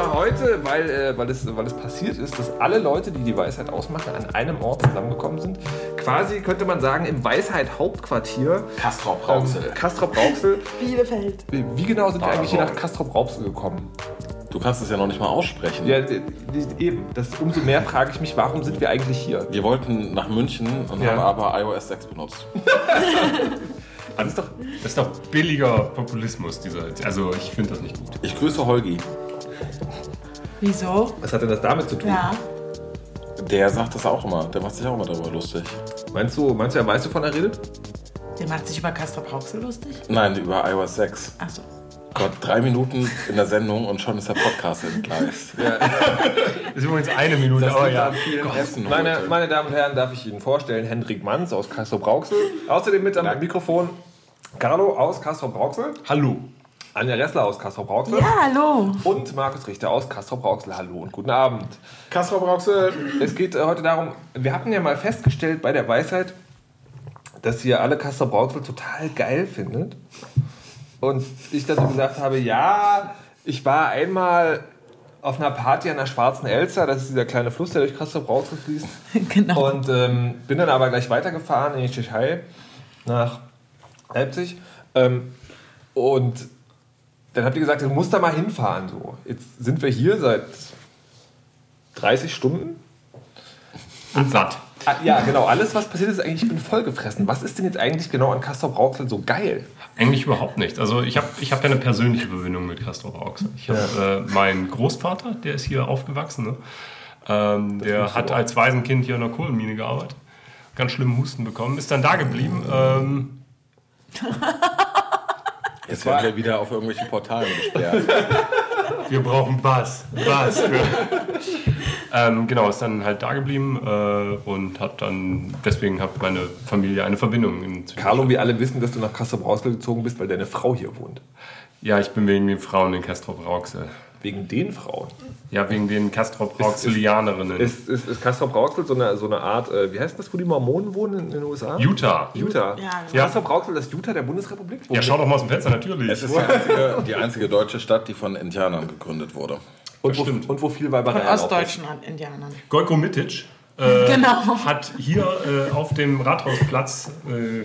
Zwar heute, weil, äh, weil, es, weil es passiert ist, dass alle Leute, die die Weisheit ausmachen, an einem Ort zusammengekommen sind. Quasi könnte man sagen, im Weisheit-Hauptquartier. Castrop-Rauxel. Ähm, Castrop-Rauxel. Bielefeld. Wie genau sind wir eigentlich hier nach Castrop-Rauxel gekommen? Du kannst es ja noch nicht mal aussprechen. Ja, eben. Das, umso mehr frage ich mich, warum sind wir eigentlich hier? Wir wollten nach München und Ja. haben aber iOS 6 benutzt. Das ist doch, Das ist doch billiger Populismus, dieser. Also ich finde das nicht gut. Ich grüße Holgi. Wieso? was hat denn das damit zu tun? Ja. Der sagt das auch immer. Der macht sich auch immer darüber lustig. Meinst du, meinst du, er weiß, wovon er redet? Der macht sich über Castrop Rauxel lustig? Nein, über iOS 6. Achso. Gott, drei Minuten in der Sendung und schon ist der Podcast entgleist. Ist übrigens eine Minute, Das aber liegt ja. Essen Meine, meine Damen und Herren, darf ich Ihnen vorstellen, Hendrik Manns aus Castrop-Rauxel. Außerdem mit am Mikrofon Carlo aus Castrop-Rauxel. Hallo. Anja Ressler aus Castrop-Rauxel. Ja, hallo. Und Markus Richter aus Castrop-Rauxel. Hallo und guten Abend. Kastrop Rauxel. Es geht äh, heute darum, wir hatten ja mal festgestellt bei der Weisheit, dass ihr alle Castrop-Rauxel total geil findet. Und ich dann so gesagt habe, ja, ich war einmal auf einer Party an der Schwarzen Elster, das ist dieser kleine Fluss, der durch Castrop-Rauxel fließt. Genau. Und ähm, bin dann aber gleich weitergefahren in die Tschechei nach Leipzig. Ähm, und dann habt ihr gesagt, du musst da mal hinfahren. So. Jetzt sind wir hier seit 30 Stunden. Und satt. Ah, ja, genau. Alles, was passiert ist, eigentlich, ich bin vollgefressen. Was ist denn jetzt eigentlich genau an Castrop Rauxel so geil? Eigentlich überhaupt nicht. Also ich habe ich hab ja eine persönliche Verbindung mit Castro Rauxel. Ich habe äh, meinen Großvater, der ist hier aufgewachsen. Ne? Ähm, der hat als Waisenkind hier in der Kohlenmine gearbeitet. Ganz schlimmen Husten bekommen, ist dann da geblieben. Ähm, Jetzt werden wir wieder auf irgendwelchen Portalen gesperrt. wir brauchen Bass. Bass. ähm, genau, ist dann halt da geblieben äh, und hat dann, deswegen hat meine Familie eine Verbindung. In Carlo, wir alle wissen, dass du nach Castrop Rauxel gezogen bist, weil deine Frau hier wohnt. Ja, ich bin wegen den Frauen in Castrop Rauxel. Wegen den Frauen. Ja, wegen den Castrop Rauxelianerinnen. Ist, ist, ist Castrop Rauxel so eine, so eine Art, äh, wie heißt das, wo die Mormonen wohnen in, den USA? Utah. Utah. Ja, Ist genau. Castrop Rauxel das Utah der Bundesrepublik? Ja, schau doch mal aus dem Fenster, natürlich. Es ist die einzige, die einzige deutsche Stadt, die von Indianern gegründet wurde. und, wo, stimmt. und wo viel Von Weiberei ist. ostdeutschen Indianern. Golko Mitic äh, Genau. hat hier äh, auf dem Rathausplatz äh,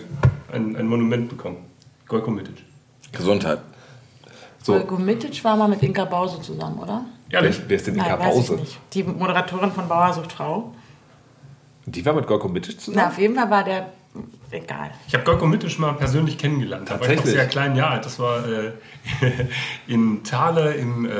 ein, ein Monument bekommen. Golko Mitic. Gesundheit. So. Olgo Mitic war mal mit Inka Bause zusammen, oder? Ehrlich? Wer ist denn Inka Nein, weiß ich Bause? nicht. Die Moderatorin von Bauer sucht Frau. Die war mit Gorko Mitic Na, zusammen? auf jeden Fall war der. Egal. Ich habe Golko Mitic mal persönlich kennengelernt. Da war ich noch sehr klein, ja. Das war äh, in Thale im äh,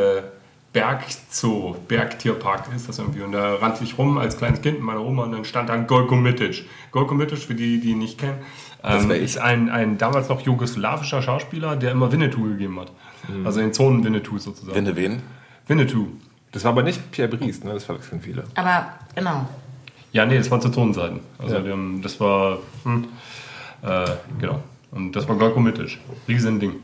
Bergzoo, Bergtierpark ist das irgendwie. Und da rannte ich rum als kleines Kind mit meiner Oma und dann stand da ein Golko Mitic. Golko Mitic, für die, die ihn nicht kennen, ähm, ist ein, ein damals noch jugoslawischer Schauspieler, der immer Winnetou gegeben hat. Mhm. Also den Zonen Winnetou sozusagen. Winde wen? Winnetou. Das war aber nicht Pierre Brice, ne? das verwechseln viele. Aber genau. Ja, nee, das waren zu Tonseiten. Also Ja. haben, das war, hm, äh, genau. Und das war Golkomitic. Riesending.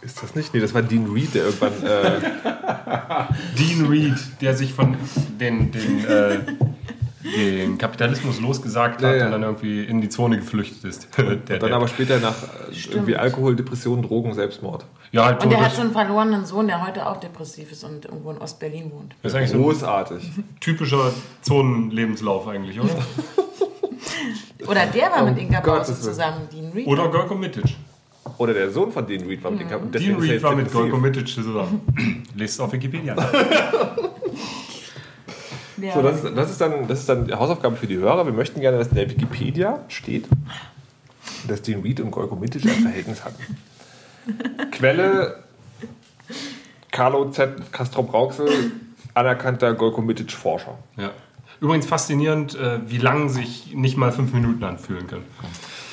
Ist das nicht? Nee, das war Dean Reed, der irgendwann. Äh, Dean Reed, der sich von den, den, äh, den Kapitalismus losgesagt hat Ja, ja. und dann irgendwie in die Zone geflüchtet ist. der, dann aber später nach äh, irgendwie Alkohol, Depression, Drogen, Selbstmord. ja, halt Und der hat so einen verlorenen Sohn, der heute auch depressiv ist und irgendwo in Ostberlin wohnt. das ist eigentlich so ein Großartig. typischer Zonenlebenslauf eigentlich, oder? Oder der war mit Gottes Bause Willen. zusammen, Dean Reed. Oder Golkomitic. Oder der Sohn von Dean Reed war mit Mhm. dem Dean Reed war mit Golkomitic zusammen. Lest es auf Wikipedia. Ja. So, das, ist, das, ist dann, das ist dann die Hausaufgabe für die Hörer. Wir möchten gerne, dass in der Wikipedia steht, dass Dean Reed und Golko Mitic ein Verhältnis hatten. Quelle Carlo Z. Castrop Rauxel, anerkannter Golko Mitic Forscher. Ja. Übrigens faszinierend, äh, wie lang sich nicht mal fünf Minuten anfühlen können.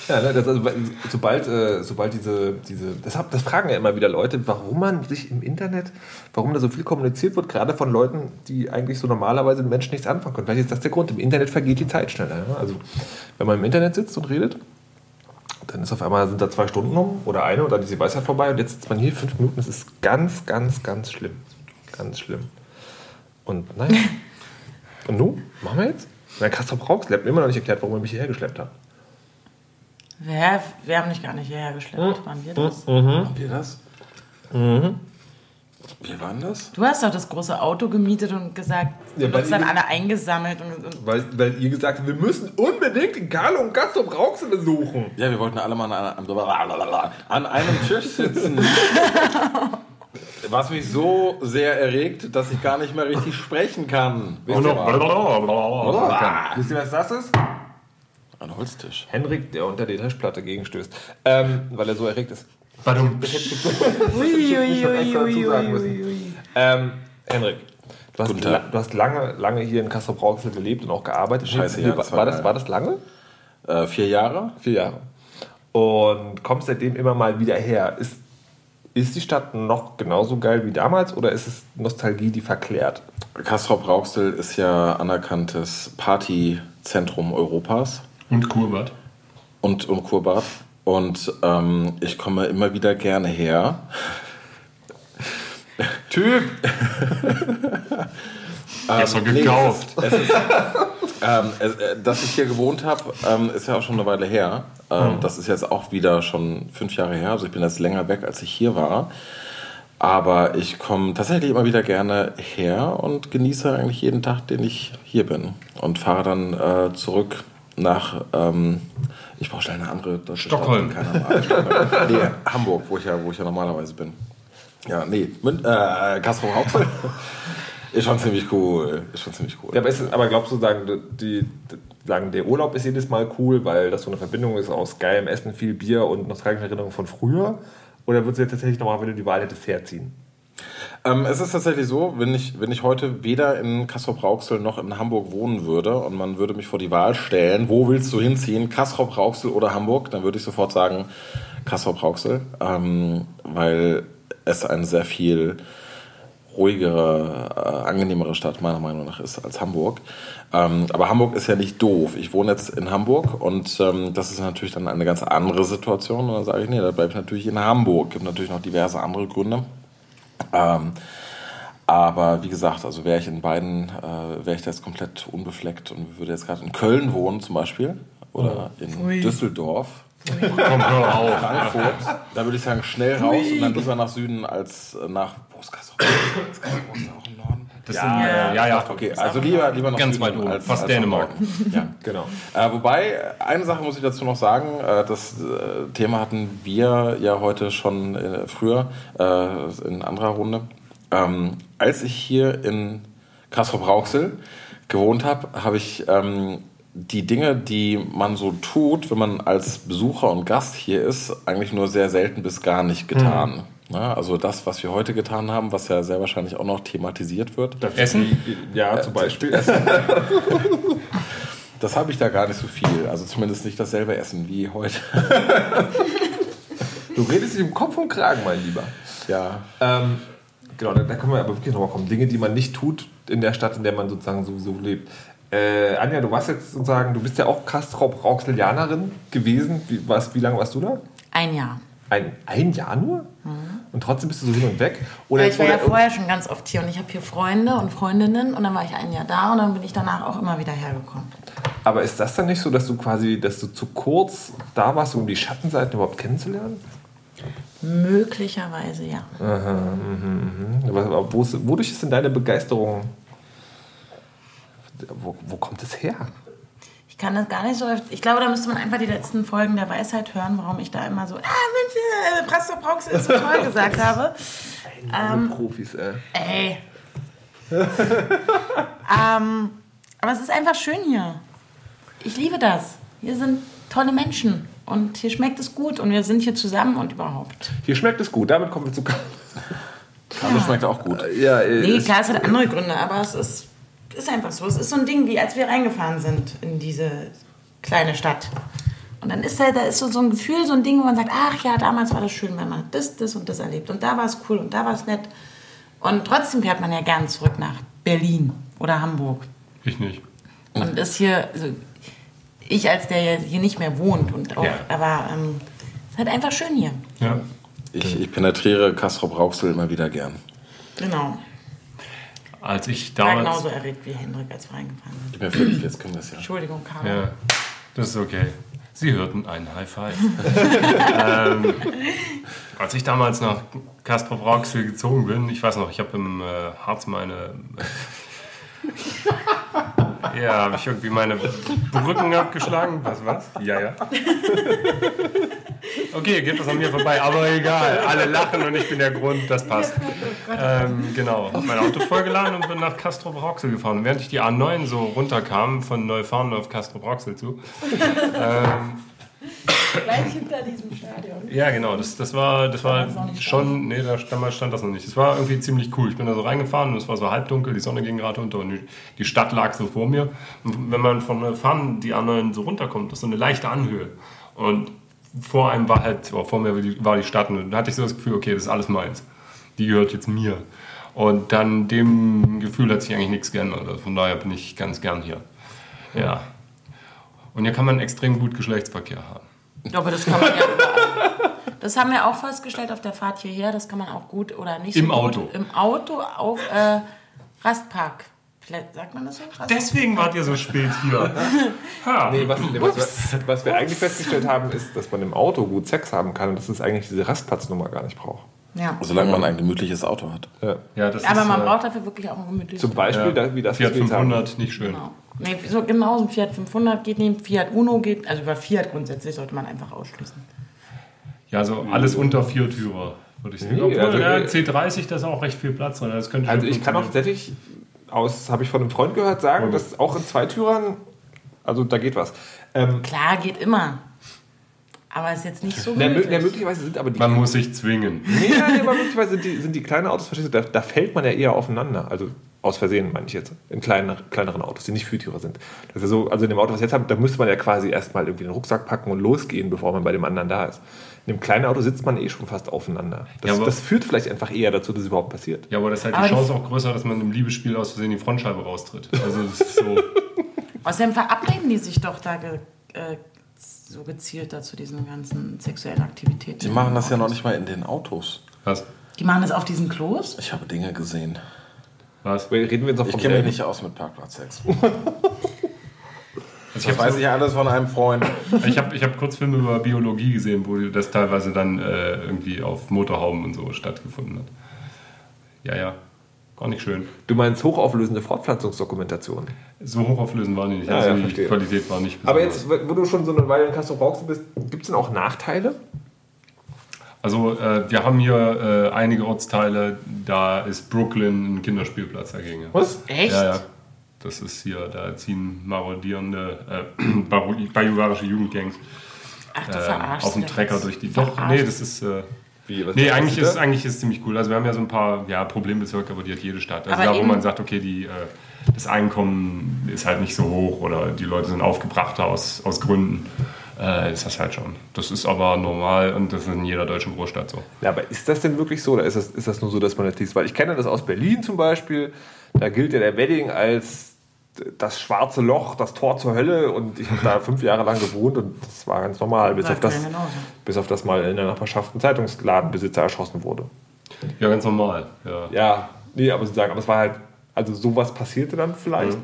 Ja, ne, das, also, sobald, äh, sobald diese, diese das, hab, das fragen ja immer wieder Leute, warum man sich im Internet, warum da so viel kommuniziert wird, gerade von Leuten, die eigentlich so normalerweise mit Menschen nichts anfangen können. Vielleicht ist das der Grund. Im Internet vergeht die Zeit schneller. Ja? Also, wenn man im Internet sitzt und redet, dann ist auf einmal, sind da zwei Stunden um oder eine und dann ist die Weisheit vorbei und jetzt sitzt man hier fünf Minuten. Das ist ganz, ganz, ganz schlimm. Ganz schlimm. Und naja. und nun? Machen wir jetzt? Na, Kastrop Rauxel hat mir immer noch nicht erklärt, warum er mich hierher geschleppt hat. Wer, wir haben dich gar nicht hierher geschleppt. Waren wir das? Haben wir das? Wir waren das? Du hast doch das große Auto gemietet und gesagt, Ja, du hast dann alle eingesammelt. Und, und Weil, weil ihr gesagt habt, wir müssen unbedingt den Carlo und Kastrop Rauxel besuchen. Ja, wir wollten alle mal an, an, an einem Tisch sitzen. Was mich so sehr erregt, dass ich gar nicht mehr richtig sprechen kann. Wisst ihr, was das ist? Ein Holztisch. Henrik, der unter die Tischplatte gegenstößt. Ähm, weil er so erregt ist. Sagen müssen. ui, ui. Ähm, Henrik, du hast, du hast lange, lange hier in Kastrop Rauxel gelebt und auch gearbeitet. Scheiße, ja, war, das war, das, war das lange? Äh, vier Jahre. Vier Jahre. Und kommst seitdem immer mal wieder her. Ist, ist die Stadt noch genauso geil wie damals oder ist es Nostalgie, die verklärt? Kastrop Rauxel ist ja anerkanntes Partyzentrum Europas Und Kurbad. und, und Kurbad. Und ähm, ich komme immer wieder gerne her. Typ! Besser nee, gekauft. Es ist, ähm, es, äh, dass ich hier gewohnt habe, ähm, ist ja auch schon eine Weile her. Ähm, Das ist jetzt auch wieder schon fünf Jahre her. Also ich bin jetzt länger weg, als ich hier war. Aber ich komme tatsächlich immer wieder gerne her und genieße eigentlich jeden Tag, den ich hier bin. Und fahre dann äh, zurück nach, ähm, ich brauche schnell eine andere deutsche Stockholm. Stadt. Stockholm. nee, Hamburg, wo ich, ja, wo ich ja normalerweise bin. Ja, nee, Mün äh, Kastrop Rauxel. Ist schon ziemlich cool. Ist schon ziemlich cool. Ja, aber, ist, aber glaubst du, sagen, die, die, sagen, der Urlaub ist jedes Mal cool, weil das so eine Verbindung ist aus geilem Essen, viel Bier und nostalgischen Erinnerungen von früher? Oder würdest du jetzt tatsächlich nochmal, wenn du die Wahl hättest, herziehen? Ähm, es ist tatsächlich so, wenn ich, wenn ich heute weder in Kastrop-Rauxel noch in Hamburg wohnen würde und man würde mich vor die Wahl stellen, wo willst du hinziehen, Kastrop-Rauxel oder Hamburg, dann würde ich sofort sagen Kastrop-Rauxel, ähm, weil es eine sehr viel ruhigere, äh, angenehmere Stadt meiner Meinung nach ist als Hamburg. Ähm, aber Hamburg ist ja nicht doof. Ich wohne jetzt in Hamburg und ähm, das ist natürlich dann eine ganz andere Situation. Und dann sage ich, nee, da bleibe ich natürlich in Hamburg. Gibt natürlich noch diverse andere Gründe. Ähm, aber wie gesagt, also wäre ich in beiden, äh, wäre ich da jetzt komplett unbefleckt und würde jetzt gerade in Köln wohnen zum Beispiel oder in Ui. Düsseldorf, Komm, hör auf. Frankfurt, da würde ich sagen schnell raus und dann lieber nach Süden als äh, nach, wo ist Kassel? Ist Kassel auch im Norden? Das ja, sind, Ja. äh, ja, ja. Okay, also lieber, lieber nach Ganz weit oben, als, fast als Dänemark. Ja. Genau. Äh, wobei, eine Sache muss ich dazu noch sagen, äh, das äh, Thema hatten wir ja heute schon äh, früher äh, in anderer Runde. Ähm, als ich hier in Kastrop-Rauxel gewohnt habe, habe ich ähm, die Dinge, die man so tut, wenn man als Besucher und Gast hier ist, eigentlich nur sehr selten bis gar nicht getan. Ja, also das, was wir heute getan haben, was ja sehr wahrscheinlich auch noch thematisiert wird. Essen? Ja, zum Beispiel. Das habe ich da gar nicht so viel. Also zumindest nicht dasselbe Essen wie heute. Du redest dich im Kopf und Kragen, mein Lieber. Ja. Ähm, genau, da, da können wir aber wirklich nochmal kommen. Dinge, die man nicht tut in der Stadt, in der man sozusagen sowieso lebt. Äh, Anja, du warst jetzt sozusagen, du bist ja auch Kastrop-Rauxelianerin gewesen. Wie, was, wie lange warst du da? Ein Jahr. Ein, ein Jahr nur? Und trotzdem bist du so hin und weg? Oder, Ja, ich war ja oder- vorher schon ganz oft hier und ich habe hier Freunde und Freundinnen und dann war ich ein Jahr da und dann bin ich danach auch immer wieder hergekommen. Aber ist das dann nicht so, dass du quasi, dass du zu kurz da warst, um die Schattenseiten überhaupt kennenzulernen? Möglicherweise ja. Aber- aber wo ist, wodurch ist denn deine Begeisterung? Wo, wo kommt es her? Ich kann das gar nicht so. Ich glaube, da müsste man einfach die letzten Folgen der Weisheit hören, warum ich da immer so, ah Mensch, äh, Pastor Prox ist so toll gesagt habe. Ähm, Profis, äh. Ey. ähm, aber es ist einfach schön hier. Ich liebe das. Hier sind tolle Menschen und hier schmeckt es gut und wir sind hier zusammen und überhaupt. Hier schmeckt es gut, damit kommen wir zu. Aber schmeckt auch gut. Ja, äh, Nee, klar, es hat andere Gründe, aber es ist, ist einfach so. Es ist so ein Ding, wie als wir reingefahren sind in diese kleine Stadt. Und dann ist halt, da ist so, so ein Gefühl, so ein Ding, wo man sagt, ach ja, damals war das schön, wenn man das, das und das erlebt. Und da war es cool und da war es nett. Und trotzdem fährt man ja gern zurück nach Berlin oder Hamburg. Ich nicht. Und ist hier, also, ich als der hier nicht mehr wohnt und auch, Ja. aber ähm, es ist halt einfach schön hier. Ja. Ich, ich penetriere Kastrop Rauxel immer wieder gern. Genau. Als ich War damals. genauso erregt wie Hendrik, als wir reingefahren sind. Gib mir fünf, jetzt können wir es ja. Entschuldigung, Caro. Ja, das ist okay. Sie hörten einen High Five. ähm, als ich damals nach Castrop Rauxel gezogen bin, ich weiß noch, ich habe im äh, Harz meine. ja, habe ich irgendwie meine Brücken abgeschlagen. Was, was? Ja, ja. Okay, geht das an mir vorbei, aber egal. Alle lachen und ich bin der Grund, das passt. Ähm, genau, hab mein Auto vollgeladen und bin nach Castrop Rauxel gefahren. Und während ich die A9 so runterkam, von Neufahren auf Castrop Rauxel zu, Gleich hinter diesem Stadion. Ja, genau. Das, das war, das war das schon. Nee, da, damals stand das noch nicht. Das war irgendwie ziemlich cool. Ich bin da so reingefahren und es war so halbdunkel, die Sonne ging gerade unter und die, Stadt lag so vor mir. Und wenn man von Fahren die anderen so runterkommt, das ist so eine leichte Anhöhe. Und vor einem war halt, oh, vor mir war die, war die Stadt und da hatte ich so das Gefühl, okay, das ist alles meins. Die gehört jetzt mir. Und dann dem Gefühl hat sich eigentlich nichts geändert. Also von daher bin ich ganz gern hier. Ja. Und hier kann man extrem gut Geschlechtsverkehr haben. Aber das kann man ja überall. Das haben wir auch festgestellt auf der Fahrt hierher. Das kann man auch gut oder nicht Im so Auto. Gut, Im Auto auf äh, Rastpark. Sagt man das so? Rastpark? Deswegen wart ihr so spät hier. Ha. Nee, was, nee, was, wir, was wir eigentlich festgestellt haben, ist, dass man im Auto gut Sex haben kann und dass es eigentlich diese Rastplatznummer gar nicht braucht. Ja. Solange man ein gemütliches Auto hat. Ja. Ja, das Aber ist, man äh, braucht dafür wirklich auch ein gemütliches Zum Beispiel, ja, da, wie das, Fiat was wir jetzt haben. 500, nicht schön. Genau. Nee, so genau, so ein Fiat 500 geht nicht, Fiat Uno geht, also über Fiat grundsätzlich sollte man einfach ausschließen. Ja, so alles unter Viertürer, würde ich sagen. Nee, Obwohl, also, ja, äh, C30, da ist auch recht viel Platz drin. Das könnte Also ich kann auch tatsächlich, aus habe ich von einem Freund gehört, sagen, Mhm. dass auch in Zweitürern, also da geht was. Ähm, Klar, geht immer. Aber ist jetzt nicht so na, mö- gemütlich. na, möglicherweise sind aber die Man muss sich zwingen. Nee, nee, aber möglicherweise sind die, sind die kleinen Autos, verstehst du, da, da fällt man ja eher aufeinander. Also aus Versehen, meine ich jetzt. In kleinen, kleineren Autos, die nicht Viertürer sind. Das ist ja so, also in dem Auto, was wir jetzt haben, da müsste man ja quasi erstmal irgendwie den Rucksack packen und losgehen, bevor man bei dem anderen da ist. In dem kleinen Auto sitzt man eh schon fast aufeinander. Das, Ja, das führt vielleicht einfach eher dazu, dass es überhaupt passiert. Ja, aber das ist halt Aber die Chance auch größer, dass man im Liebesspiel aus Versehen die Frontscheibe raustritt. Also das ist so. Außerdem verabreden die sich doch da ge, äh, so gezielt da zu diesen ganzen sexuellen Aktivitäten. Die machen das ja noch nicht mal in den Autos. Was? Die machen das auf diesen Klos? Ich habe Dinge gesehen. Was? Reden wir jetzt noch Ich vom kenne mich nicht aus mit Parkplatzsex. Also Das weiß ich alles von einem Freund. Ich habe ich hab Kurzfilme über Biologie gesehen, wo das teilweise dann äh, irgendwie auf Motorhauben und so stattgefunden hat. Ja, ja. Gar nicht schön. Du meinst hochauflösende Fortpflanzungsdokumentation. So hochauflösend waren die nicht. Ja, Also ja, die verstehe. Qualität war nicht Aber besonders. jetzt, wo du schon so eine Weile in Castro Rauxel bist, gibt es denn auch Nachteile? Also äh, wir haben hier äh, einige Ortsteile, da ist Brooklyn ein Kinderspielplatz dagegen. Was? Echt? Ja, ja. Das ist hier, da ziehen marodierende, äh, bajuwarische Jugendgangs Ach, du äh, verarschst auf dem Trecker durch die... Doch, Verarscht. nee, das ist... Äh, Wie, nee, eigentlich ist, da? eigentlich ist ziemlich cool. Also wir haben ja so ein paar ja, Problembezirke, aber die hat jede Stadt. Also Aber da, wo man sagt, okay, die, äh, das Einkommen ist halt nicht so hoch oder die Leute sind aufgebrachter aus, aus Gründen. Äh, ist das halt schon. Das ist aber normal und das ist in jeder deutschen Großstadt so. Ja, aber ist das denn wirklich so oder ist das, ist das nur so, dass man das liest? Weil ich kenne das aus Berlin zum Beispiel. Da gilt ja der Wedding als das schwarze Loch, das Tor zur Hölle und ich habe da fünf Jahre lang gewohnt und das war ganz normal, bis auf, das, bis auf das mal in der Nachbarschaft ein Zeitungsladenbesitzer erschossen wurde. Ja, ganz normal. Ja. Ja, nee, aber sie sagen, aber es war halt, also sowas passierte dann vielleicht.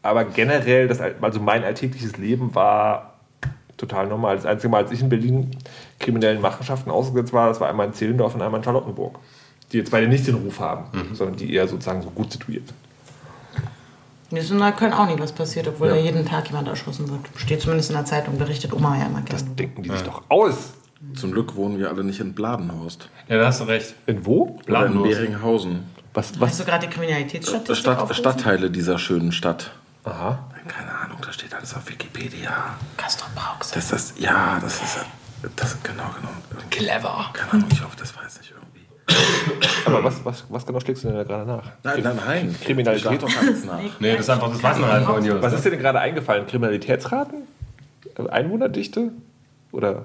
Aber generell, das, also mein alltägliches Leben war total normal. Das einzige Mal, als ich in Berlin kriminellen Machenschaften ausgesetzt war, das war einmal in Zehlendorf und einmal in Charlottenburg. Die jetzt beide nicht den Ruf haben, sondern die eher sozusagen so gut situiert sind. Mir ist in Neukölln auch nie was passiert, obwohl da jeden Tag jemand erschossen wird. Steht zumindest in der Zeitung, berichtet Oma ja immer gerne. Das denken die sich doch aus. Zum Glück wohnen wir alle nicht in Bladenhorst. ja, da hast du recht. In wo? Oder in Bladenhorst. Beringhausen. Was? Hast was? du gerade die Kriminalitätsstatistik Stadt? Stadtteile dieser schönen Stadt. Aha. Keine Ahnung, da steht alles auf Wikipedia. Castro Brauxel. Das ist, ja, das ist, das, genau, genau. Clever. Keine Ahnung, ich hoffe, das weiß ich irgendwie. Aber was, was, was genau schlägst du denn da gerade nach? Nein, nein, nein. Kriminalität. Ich doch alles nach. Nee, das ist einfach, das weiß man halt von hier. Was ist dir denn gerade eingefallen? Kriminalitätsraten? Einwohnerdichte? Oder?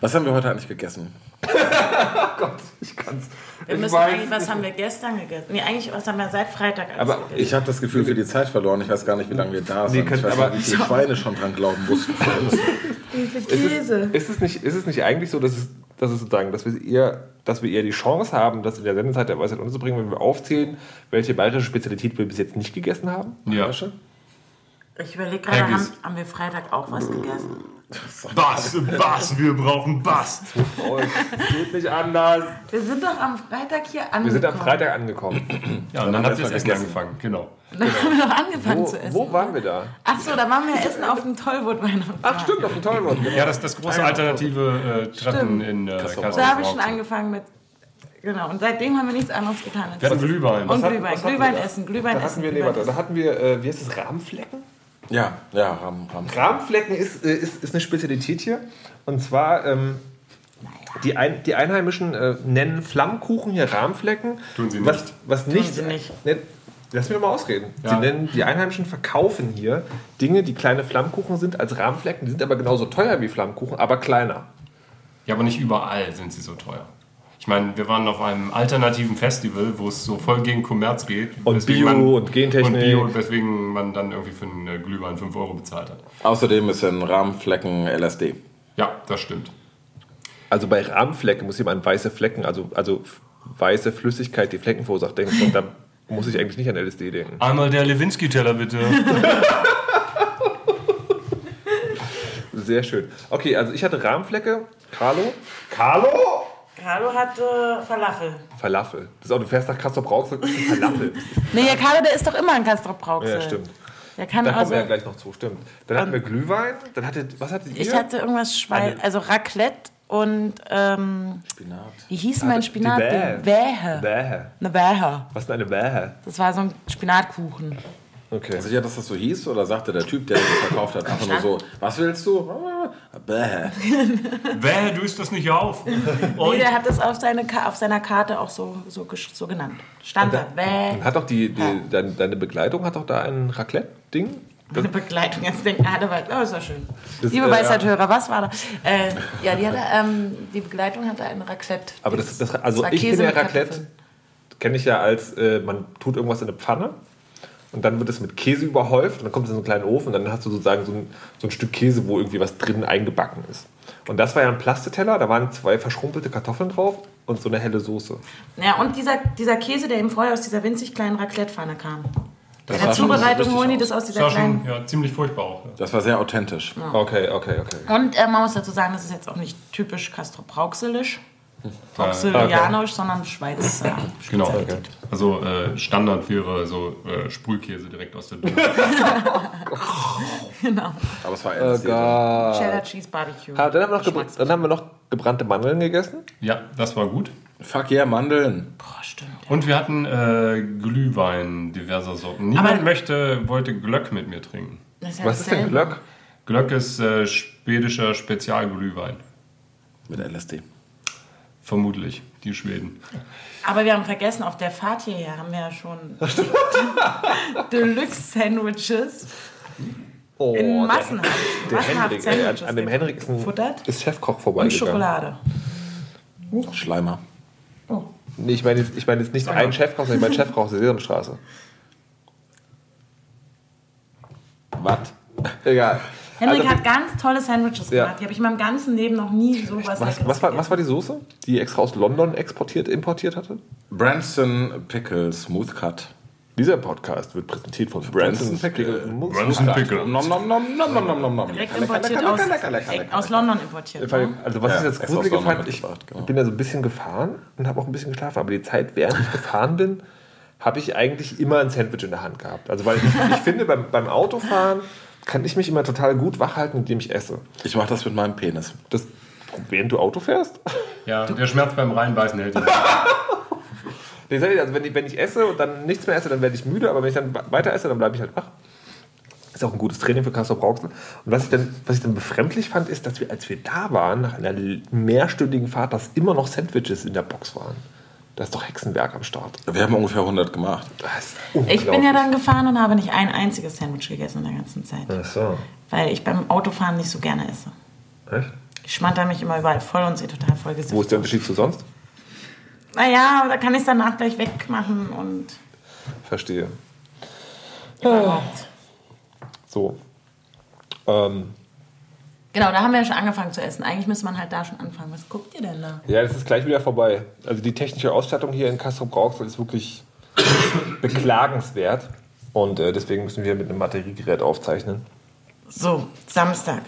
Was haben wir heute eigentlich gegessen? Gott, ich kann's. Wir Ich müssen weiß eigentlich, was haben wir gestern gegessen? Nee, eigentlich, was haben wir seit Freitag alles Aber gegessen? Ich habe das Gefühl für die Zeit verloren. Ich weiß gar nicht, wie lange wir da sind. könnt ich weiß aber- nicht, wie viele Schweine schon dran glauben mussten. viel Ist es, Käse? ist, es nicht, ist es nicht eigentlich so, dass es, dass es sozusagen, dass wir eher, dass wir eher die Chance haben, das in der Sendezeit der Weisheit unterzubringen, wenn wir aufzählen, welche bayerische Spezialität wir bis jetzt nicht gegessen haben? Ja. Ich überlege gerade, haben, haben wir Freitag auch was gegessen? Bass, Bass, wir brauchen Bass. Oh, es geht nicht anders. Wir sind doch am Freitag hier angekommen. Wir sind am Freitag angekommen. Ja, und dann haben habt wir ihr das erst Essen angefangen, genau. Dann haben wir noch angefangen Wo, zu essen. wo waren wir da? Ach so, da waren wir essen auf dem Tollwood-Weihnachtsmarkt. Ach stimmt, auf dem Tollwort. Ja, das ist das große alternative äh, Treffen in äh, Kassel. Da habe ich schon angefangen mit. Genau, und seitdem haben wir nichts anderes getan. Wir hatten Glühwein. und Glühwein. Glühwein essen, Glühwein Da essen. hatten wir, Glühwein da hatten wir, äh, wie heißt das, Rahmenflecken? Ja, ja, Ram, Ram. Rahmenflecken ist, äh, ist, ist eine Spezialität hier. Und zwar, ähm, die, Ein, die Einheimischen äh, nennen Flammkuchen hier Rahmenflecken. Tun sie Was, nicht. was nicht. sie nicht. Ne, lass mich doch mal ausreden. Sie Ja. nennen, die Einheimischen verkaufen hier Dinge, die kleine Flammkuchen sind, als Rahmenflecken. Die sind aber genauso teuer wie Flammkuchen, aber kleiner. Ja, aber nicht überall sind sie so teuer. Ich meine, wir waren auf einem alternativen Festival, wo es so voll gegen Kommerz geht. Und Bio und Gentechnik. Und Bio, weswegen man dann irgendwie für einen äh, Glühwein 5 Euro bezahlt hat. Außerdem ist ein Rahmenflecken LSD. Ja, das stimmt. Also bei Rahmenflecken muss jemand weiße Flecken, also, also weiße Flüssigkeit, die Flecken verursacht, denken. Und da muss ich eigentlich nicht an LSD denken. Einmal der Lewinsky-Teller, bitte. Sehr schön. Okay, also ich hatte Rahmenflecke. Carlo? Carlo? Carlo hatte Falafel. Falafel. Das ist auch, du fährst nach das ist ein Falafel. Nee, der Carlo, der ist doch immer in Castrop Brauxel. Ja, stimmt. Der kann Da kommen also. wir ja gleich noch zu, stimmt. Dann hatten wir Glühwein, dann hatte, was hattet ihr? Ich hatte irgendwas Schwein, also Raclette und ähm, Spinat. wie hieß mein Spinat? die Bähe. Bähe. Bähe. Eine Bähe. Was ist denn eine Bähe? Das war so ein Spinatkuchen. Okay. Sicher, dass das so hieß? Oder sagte der Typ, der das verkauft hat, einfach nur so, was willst du? Ah, Bäh. Wer, du isst das nicht auf? Nee, Und der hat das auf, seine, auf seiner Karte auch so, so, so genannt. Stand da. Bäh. Hat doch die, die deine, deine Begleitung hat doch da ein Raclette-Ding? Eine Begleitung. Jetzt denken alle, weil- oh, ist ja schön. Das, Liebe äh, Weisheithörer, was war da? Äh, ja, die, hatte, ähm, die Begleitung hatte ein Raclette. Aber das, das also war ich kenne ja Raclette, kenne ich ja als, äh, man tut irgendwas in eine Pfanne und dann wird es mit Käse überhäuft und dann kommt es in so einen kleinen Ofen und dann hast du sozusagen so ein, so ein Stück Käse, wo irgendwie was drin eingebacken ist. Und das war ja ein Plasteteller, da waren zwei verschrumpelte Kartoffeln drauf und so eine helle Soße. Ja, und dieser, dieser Käse, der eben vorher aus dieser winzig kleinen Raclette-Pfanne kam. Bei Das der sah schon Zubereitung holen die aus. das aus das dieser war schon kleinen. ja, ziemlich furchtbar auch. Ne? Das war sehr authentisch. Okay, okay, okay. Und äh, man muss dazu sagen, das ist jetzt auch nicht typisch Castrop-Rauxelisch, Hm. Brauxelianisch, sondern Schweizer Genau. Spezialität. Also äh, Standard wäre so äh, Sprühkäse direkt aus der Dose. Genau. Aber es war Oh LSD. Gott. Cheddar Cheese Barbecue. Ah, dann, haben wir noch gebr- dann haben wir noch gebrannte Mandeln gegessen. ja, das war gut. Fuck yeah, Mandeln. Boah, stimmt. Und wir hatten äh, Glühwein diverser Sorten. Niemand Aber- möchte, wollte Glöck mit mir trinken. Das ist ja Was ist denn. Glöck? Glöck ist äh, schwedischer Spezialglühwein. Mit LSD. Vermutlich, die Schweden. Aber wir haben vergessen, auf der Fahrt hierher haben wir ja schon Deluxe-Sandwiches Oh, in der- massenhaft, Der massenhaft Henrik, an, Sandwiches an dem Henrik ist, ein, ist Chefkoch Und vorbeigegangen. Schokolade. Schleimer. Nee, ich meine jetzt, ich meine jetzt nicht einen Chefkoch, sondern ich meine Chefkoch aus der Sesamstraße. Was? Egal. Henrik Also- hat ganz tolle Sandwiches Ja. gemacht. Die habe ich in meinem ganzen Leben noch nie so was Was, was, war, was war die Soße, die extra aus London exportiert, importiert hatte? Branston Pickle Smooth Cut. Dieser Podcast wird präsentiert von Branson Pickle. Branson Pickle. Nom nom nom nom nom nom nom nom. Direkt importiert aus. London importiert. Also was Ja, ich jetzt extra aus gruselig London fand, ich genau. bin ja so ein bisschen gefahren und habe auch ein bisschen geschlafen, aber die Zeit, während ich gefahren bin, habe ich eigentlich immer ein Sandwich in der Hand gehabt. Also weil ich, ich finde, beim, beim Autofahren kann ich mich immer total gut wach halten, indem ich esse. Ich mache das mit meinem Penis. Das, während du Auto fährst? Ja, der Schmerz beim Reinbeißen hält. Nee, also wenn ich, wenn ich esse und dann nichts mehr esse, dann werde ich müde, aber wenn ich dann weiter esse, dann bleibe ich halt wach. Ist auch ein gutes Training für Castor Brauxel. Und was ich, dann, was ich dann befremdlich fand, ist, dass wir, als wir da waren, nach einer mehrstündigen Fahrt, dass immer noch Sandwiches in der Box waren. Da ist doch Hexenwerk am Start. Wir haben ungefähr 100 gemacht. Ich bin ja dann gefahren und habe nicht ein einziges Sandwich gegessen in der ganzen Zeit. Ach so. Weil ich beim Autofahren nicht so gerne esse. Echt? Ich schmanter mich immer überall voll und sehe total voll Wo ist der Unterschied zu sonst? naja, da kann ich es danach gleich wegmachen und Verstehe. überhaupt. So. Ähm, Genau, da haben wir ja schon angefangen zu essen. Eigentlich müsste man halt da schon anfangen. Was guckt ihr denn da? ja, das ist gleich wieder vorbei. Also die technische Ausstattung hier in Castro Brauxel ist wirklich beklagenswert. Und äh, deswegen müssen wir mit einem Batteriegerät aufzeichnen. So, Samstag.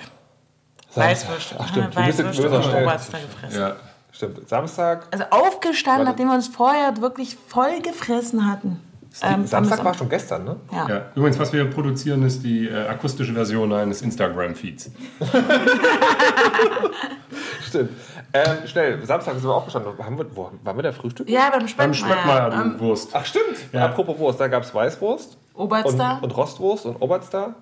Weißwürste. Ach, stimmt. Ah, Wir müssen- Weißwürste wir müssen gefressen. Ja. Stimmt. Samstag. Also aufgestanden, nachdem wir uns vorher wirklich voll gefressen hatten. Ähm, Samstag am- war schon gestern, ne? Ja. Ja. Übrigens, was wir produzieren, ist die äh, akustische Version eines Instagram-Feeds. Stimmt. Ähm, schnell, Samstag sind wir aufgestanden. Haben wir, wo, waren wir da Frühstück? ja, beim Beim Speckmeier. Du Ähm, Wurst. Ach, stimmt. Ja. Apropos Wurst, da gab es Weißwurst und, Oberster? und Rostwurst und Oberster.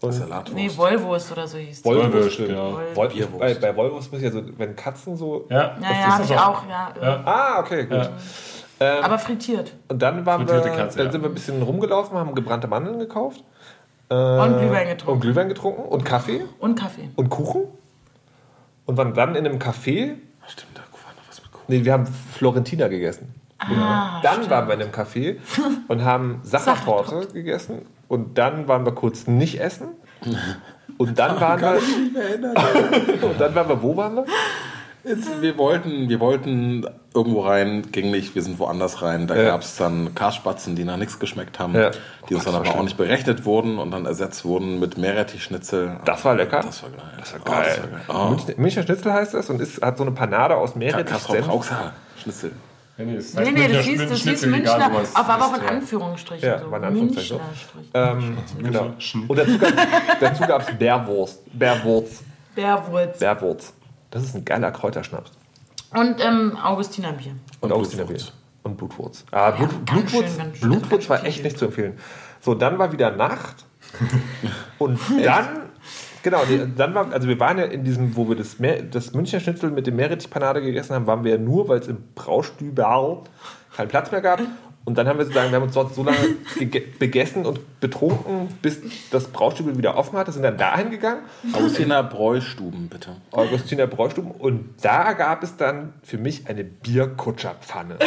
Und Salatwurst. nee, Wollwurst oder so hieß die. Wollwurst, Wollwurst, stimmt. genau. Woll- Bierwurst. Bei, bei Wollwurst muss ich ja so, wenn Katzen so. Ja, Ja, ja, habe ich auch, ja. Ja. Ah, okay, gut. Aber frittiert. Und dann waren wir, Katze, dann ja. sind wir ein bisschen rumgelaufen, haben gebrannte Mandeln gekauft. Äh, Und Glühwein Und getrunken. Glühwein getrunken und Kaffee Und Kaffee. und Kuchen. Und waren dann in einem Café. Stimmt, da war noch was mit Kuchen. Nee, wir haben Florentina gegessen. Ah, Dann waren wir in einem Café und haben Sachertorte gegessen. Und dann waren wir kurz nicht essen. Und dann waren wir. Und dann waren wir, wo waren wir? Jetzt, wir, wollten, wir wollten irgendwo rein, ging nicht, wir sind woanders rein. Da Ja. gab es dann Karspatzen, die nach nichts geschmeckt haben, Ja. die uns dann aber auch nicht berechnet wurden und dann ersetzt wurden mit Meerrettichschnitzel. Das war lecker. Das war geil. Das war Geil. Oh, das war geil. Oh. Münchner, Schnitzel heißt es und ist, hat so eine Panade aus Meerrettich. Kastrop Senf. Rauxel Schnitzel. Nee, nee, das Nee, heißt nee, das Münchner hieß, das hieß Münchner, aber auch in. Anführungsstrichen. Ja, so. war in so. Strich. Ähm, genau. Und dazu gab dazu gab's Bärwurst. Bärwurz. Bärwurz. Bärwurz. Das ist ein geiler Kräuterschnaps. Und ähm, Augustinerbier. Und, Und Augustiner Bier. Blutwurz. Und Blutwurz. Ah, Blut, Blutwurz, schön, schön. Blutwurz war echt nicht zu empfehlen. So, dann war wieder Nacht. Und dann, genau, dann war, also wir waren ja in diesem, wo wir das, Meer, das Münchner Schnitzel mit dem Meerrettichpanade gegessen haben, waren wir ja nur, weil es im Braustüberl keinen Platz mehr gab. Und dann haben wir sozusagen, wir haben uns dort so lange begessen und betrunken, bis das Braustübel wieder offen hatte, sind dann dahin gegangen. Augustiner Bräustuben, bitte. Augustiner Bräustuben. Und da gab es dann für mich eine Bierkutscherpfanne.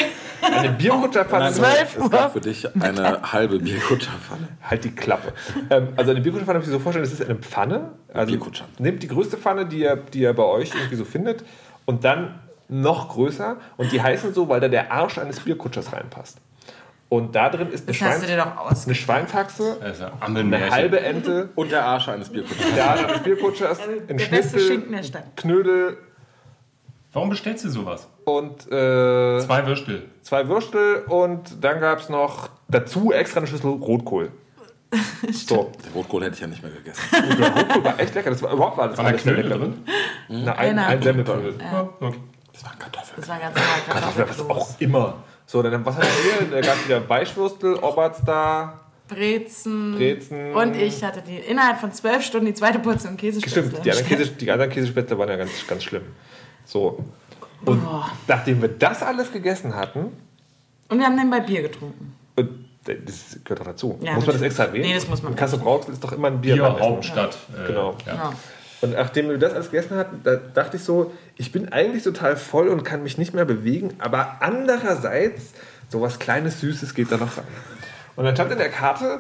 Eine Bierkutscherpfanne. Zwölf Es Uhr. gab für dich eine halbe Bierkutscherpfanne. Halt die Klappe. ähm, also eine Bierkutscherpfanne muss ich so vorstellen, das ist eine Pfanne. Also Bierkutscher. nehmt die größte Pfanne, die ihr, die ihr bei euch irgendwie so findet, und dann noch größer. Und die heißen so, weil da der Arsch eines Bierkutschers reinpasst. Und da drin ist eine, aus. eine ist ja eine halbe Ente, Und der Arsch eines Bierkutschers. der Arsch eines Bierkutschers, ein Der Schnitzel, der. Knödel Warum bestellst du sowas? und äh, Zwei Würstel. zwei Würstel und dann gab es noch dazu extra eine Schüssel Rotkohl. So, Den Rotkohl hätte ich ja nicht mehr gegessen. der Rotkohl war echt lecker. Das war überhaupt war das War alles Knödel lecker. drin? Na, ein, ein Semmelknödel. Ja. Okay. Das waren Kartoffeln. Das war ganz normal Kartoffeln, was Kartoffelkloß. auch immer. So, dann was hatten wir? Da gab es wieder Weichwürstel, Oberster, Brezen. Brezen. Und ich hatte die innerhalb von zwölf Stunden die zweite Portion Käsespätzle. Stimmt, die anderen, Käse, die anderen Käsespätzle waren ja ganz, ganz schlimm. So. Und nachdem wir das alles gegessen hatten, Und wir haben nebenbei Bier getrunken. und das gehört doch dazu. Ja, muss man das extra erwähnen? Nee, das muss man In Kassel Brauxel ist doch immer ein Bier. Bier. Hauptstadt. Äh, Genau. Ja. Und nachdem wir das alles gegessen hatten, da dachte ich so, ich bin eigentlich total voll und kann mich nicht mehr bewegen, aber andererseits, so was Kleines, Süßes geht da noch rein. Und dann stand in der Karte,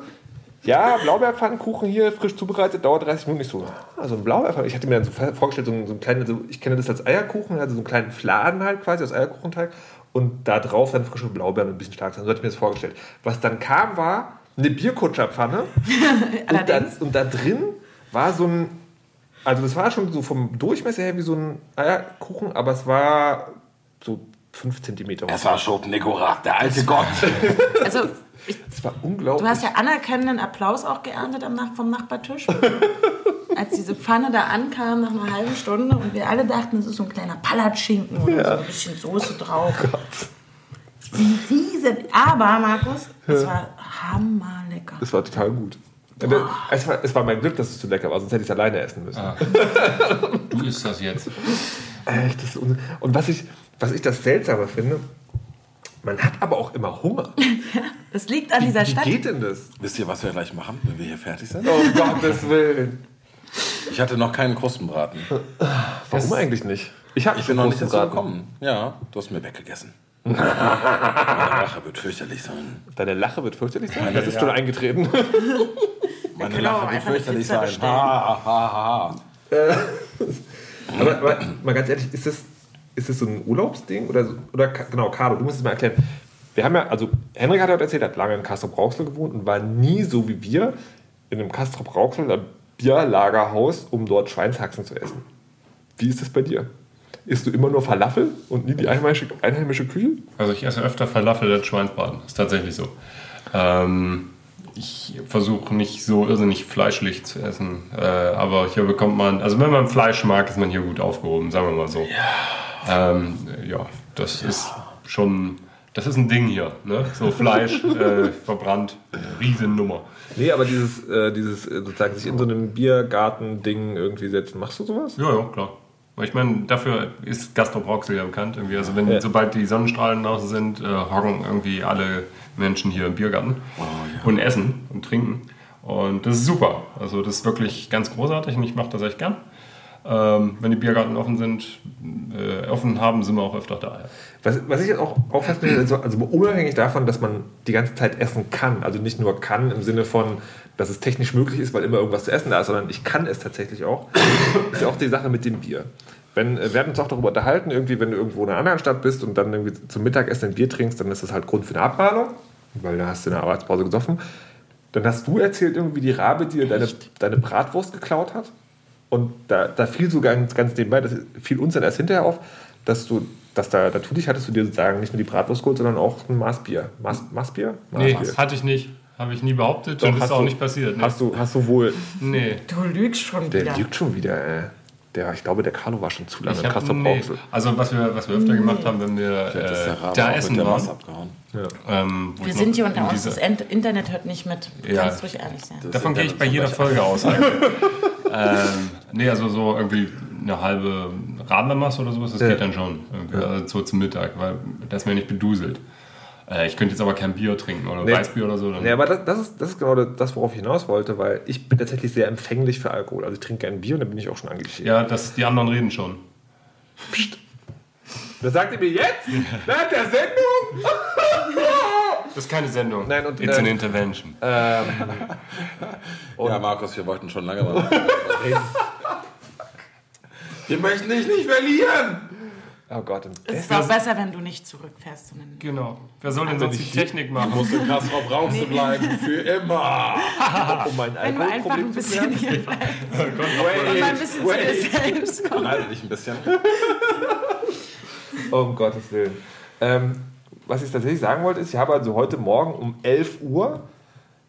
ja, Blaubeerpfannkuchen hier, frisch zubereitet, dauert 30 Minuten. Ich so, also ein Blaubeerpfannkuchen. Ich hatte mir dann so vorgestellt, so einen, so einen kleinen, so, ich kenne das als Eierkuchen, also so einen kleinen Fladen halt quasi aus Eierkuchenteig und da drauf dann frische Blaubeeren und ein bisschen stark sein. So hatte ich mir das vorgestellt. Was dann kam, war eine Bierkutscherpfanne und da, und da drin war so ein, also das war schon so vom Durchmesser her wie so ein Eierkuchen, aber es war so 5 cm hoch. Es war Schopen Nikorat, der alte Gott. Also, ich, Das war unglaublich. du hast ja anerkennenden Applaus auch geerntet am Nach vom Nachbartisch. Als diese Pfanne da ankam nach einer halben Stunde und wir alle dachten, das ist so ein kleiner Palatschinken oder so ein bisschen Soße drauf. Riesen. Aber, Markus, es war hammerlecker. Das war total gut. Es war, es war mein Glück, dass es zu lecker war, sonst hätte ich es alleine essen müssen. Wie ist das jetzt? Echt, das und was ich, was ich das Seltsame finde, man hat aber auch immer Hunger. Das liegt an dieser Wie Stadt. geht denn das? Wisst ihr, was wir gleich machen, wenn wir hier fertig sind? Oh Gottes Willen. Ich hatte noch keinen Krustenbraten. Warum eigentlich nicht? Ich, Ich bin noch nicht dazu gekommen. Ja, du hast mir weggegessen. Meine Rache wird fürchterlich sein. Deine Lache wird fürchterlich sein. Das ist schon eingetreten. Meine Genau, Lache wird fürchterlich sein. bestellen. Ha, ha, ha. aber, aber mal ganz ehrlich, ist das, ist das so ein Urlaubsding? Oder, oder genau, Carlo, du musst es mal erklären. Wir haben ja, also Henrik hat heute erzählt, er hat lange in Castrop-Rauxel gewohnt und war nie so wie wir in einem Castrop-Rauxel Bierlagerhaus, um dort Schweinshaxen zu essen. Wie ist das bei dir? Isst du immer nur Falafel und nie die einheimische, einheimische Küche? Also ich esse öfter Falafel als Schweinsbraten. Ist tatsächlich so. Ähm, ich versuche nicht so irrsinnig fleischlich zu essen. Äh, aber hier bekommt man, also wenn man Fleisch mag, ist man hier gut aufgehoben, sagen wir mal so. Ja, ähm, ja das ist schon, das ist ein Ding hier. Ne? So Fleisch äh, verbrannt, Riesennummer. Nee, aber dieses, äh, dieses äh, sozusagen sich in so einem Biergarten-Ding irgendwie setzen, machst du sowas? Ja, ja, klar. Ich meine, dafür ist Gastro Brauxel ja bekannt. Irgendwie. Also wenn, Ja. sobald die Sonnenstrahlen draußen sind, äh, hocken irgendwie alle Menschen hier im Biergarten und essen und trinken. Und das ist super. Also das ist wirklich ganz großartig und ich mache das echt gern. Ähm, wenn die Biergarten offen sind, äh, offen haben, sind wir auch öfter da. Ja. Was, was ich jetzt auch, auch feststelle, also, also unabhängig davon, dass man die ganze Zeit essen kann, also nicht nur kann im Sinne von, dass es technisch möglich ist, weil immer irgendwas zu essen da ist, sondern ich kann es tatsächlich auch, ist ja auch die Sache mit dem Bier. Wenn, äh, wir hatten uns auch darüber unterhalten, irgendwie, wenn du irgendwo in einer anderen Stadt bist und dann irgendwie zum Mittagessen ein Bier trinkst, dann ist das halt Grund für eine Abmahnung, weil da hast du in der Arbeitspause gesoffen. Dann hast du erzählt, irgendwie die Rabe dir deine, deine Bratwurst geklaut hat. Und da, da fiel so ganz, ganz nebenbei, das fiel uns dann erst hinterher auf, dass du, dass da natürlich hattest du dir sozusagen nicht nur die Bratwurst geholt, sondern auch ein Maßbier. Maß, Maßbier? Nee, Maßbier. hatte ich nicht. Habe ich nie behauptet Doch, und ist auch du- nicht passiert. Ne? Hast du, hast du wohl. nee. Du lügst schon Der wieder. lügt schon wieder, ey. Der, ich glaube, der Carlo war schon zu lange Ich Kassel nee. Also was wir, was wir öfter gemacht haben, wenn wir Das äh, da essen waren. Abgehauen. Ähm, Wir sind hier unter in uns, diese- das Internet hört nicht mit. Du Ja. kannst ruhig ehrlich sein. Davon gehe ich bei jeder Folge aus. eigentlich. ähm, nee, also so irgendwie eine halbe Radlermasse oder sowas, das Ja. geht dann schon. Also so zum Mittag, weil das mir nicht beduselt. Äh, ich könnte jetzt aber kein Bier trinken oder Nee. Weißbier oder so. Dann, Ja, aber das, das, ist, das ist genau das, worauf ich hinaus wollte, weil ich bin tatsächlich sehr empfänglich für Alkohol. Also ich trinke gerne Bier und dann bin ich auch schon angeschickt. ja, das, die anderen reden schon. Das sagt ihr mir jetzt? Während der Sendung? Das ist keine Sendung. Nein, und, It's an äh, Intervention. Ja, Markus, wir wollten schon lange mal reden. Wir möchten dich nicht verlieren. Oh Gott. Und Es ist auch besser, wenn du nicht zurückfährst. sondern- genau. Wer soll denn sonst die Technik machen? Muss in Kastrop Rauxel bleiben. Für immer. um mein Wenn du einfach Alkoholproblem ein zu bisschen klären. hier bleibst und mal ein bisschen zu dir selbst kommst. Halte dich ein bisschen. Um Gottes Willen. Ähm, was ich tatsächlich sagen wollte, ist, ich habe also heute Morgen um 11 Uhr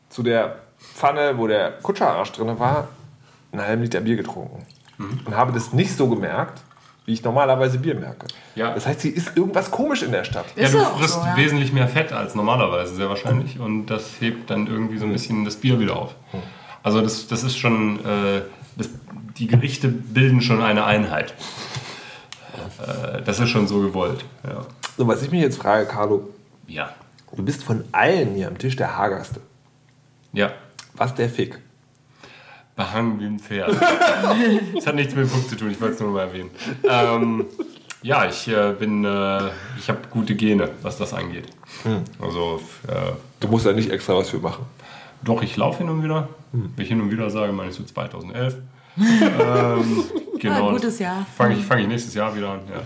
zu der Pfanne, wo der Kutscherarsch drin war, einen halben Liter Bier getrunken. Und habe das nicht so gemerkt, wie ich normalerweise Bier merke. Ja. Das heißt, hier ist irgendwas komisch in der Stadt. Ja, du frisst so, ja. wesentlich mehr Fett als normalerweise, sehr wahrscheinlich. Und das hebt dann irgendwie so ein bisschen das Bier wieder auf. Also das, das ist schon, äh, das, die Gerichte bilden schon eine Einheit. Äh, das ist schon so gewollt. Ja. So, was ich mich jetzt frage, Carlo, Ja. du bist von allen hier am Tisch der hagerste. Ja. Was der Fick? Behangen wie ein Pferd. das hat nichts mit dem Punkt zu tun, ich wollte es nur mal erwähnen. Ähm, ja, ich äh, bin, äh, ich habe gute Gene, was das angeht. Also, äh, Du musst da nicht extra was für machen. Doch, ich laufe hin und wieder. Wenn ich hin und wieder sage, meine ich so 2011. ähm, genau. Ah, gutes Jahr. Fange ich, fang ich nächstes Jahr wieder an. Ja,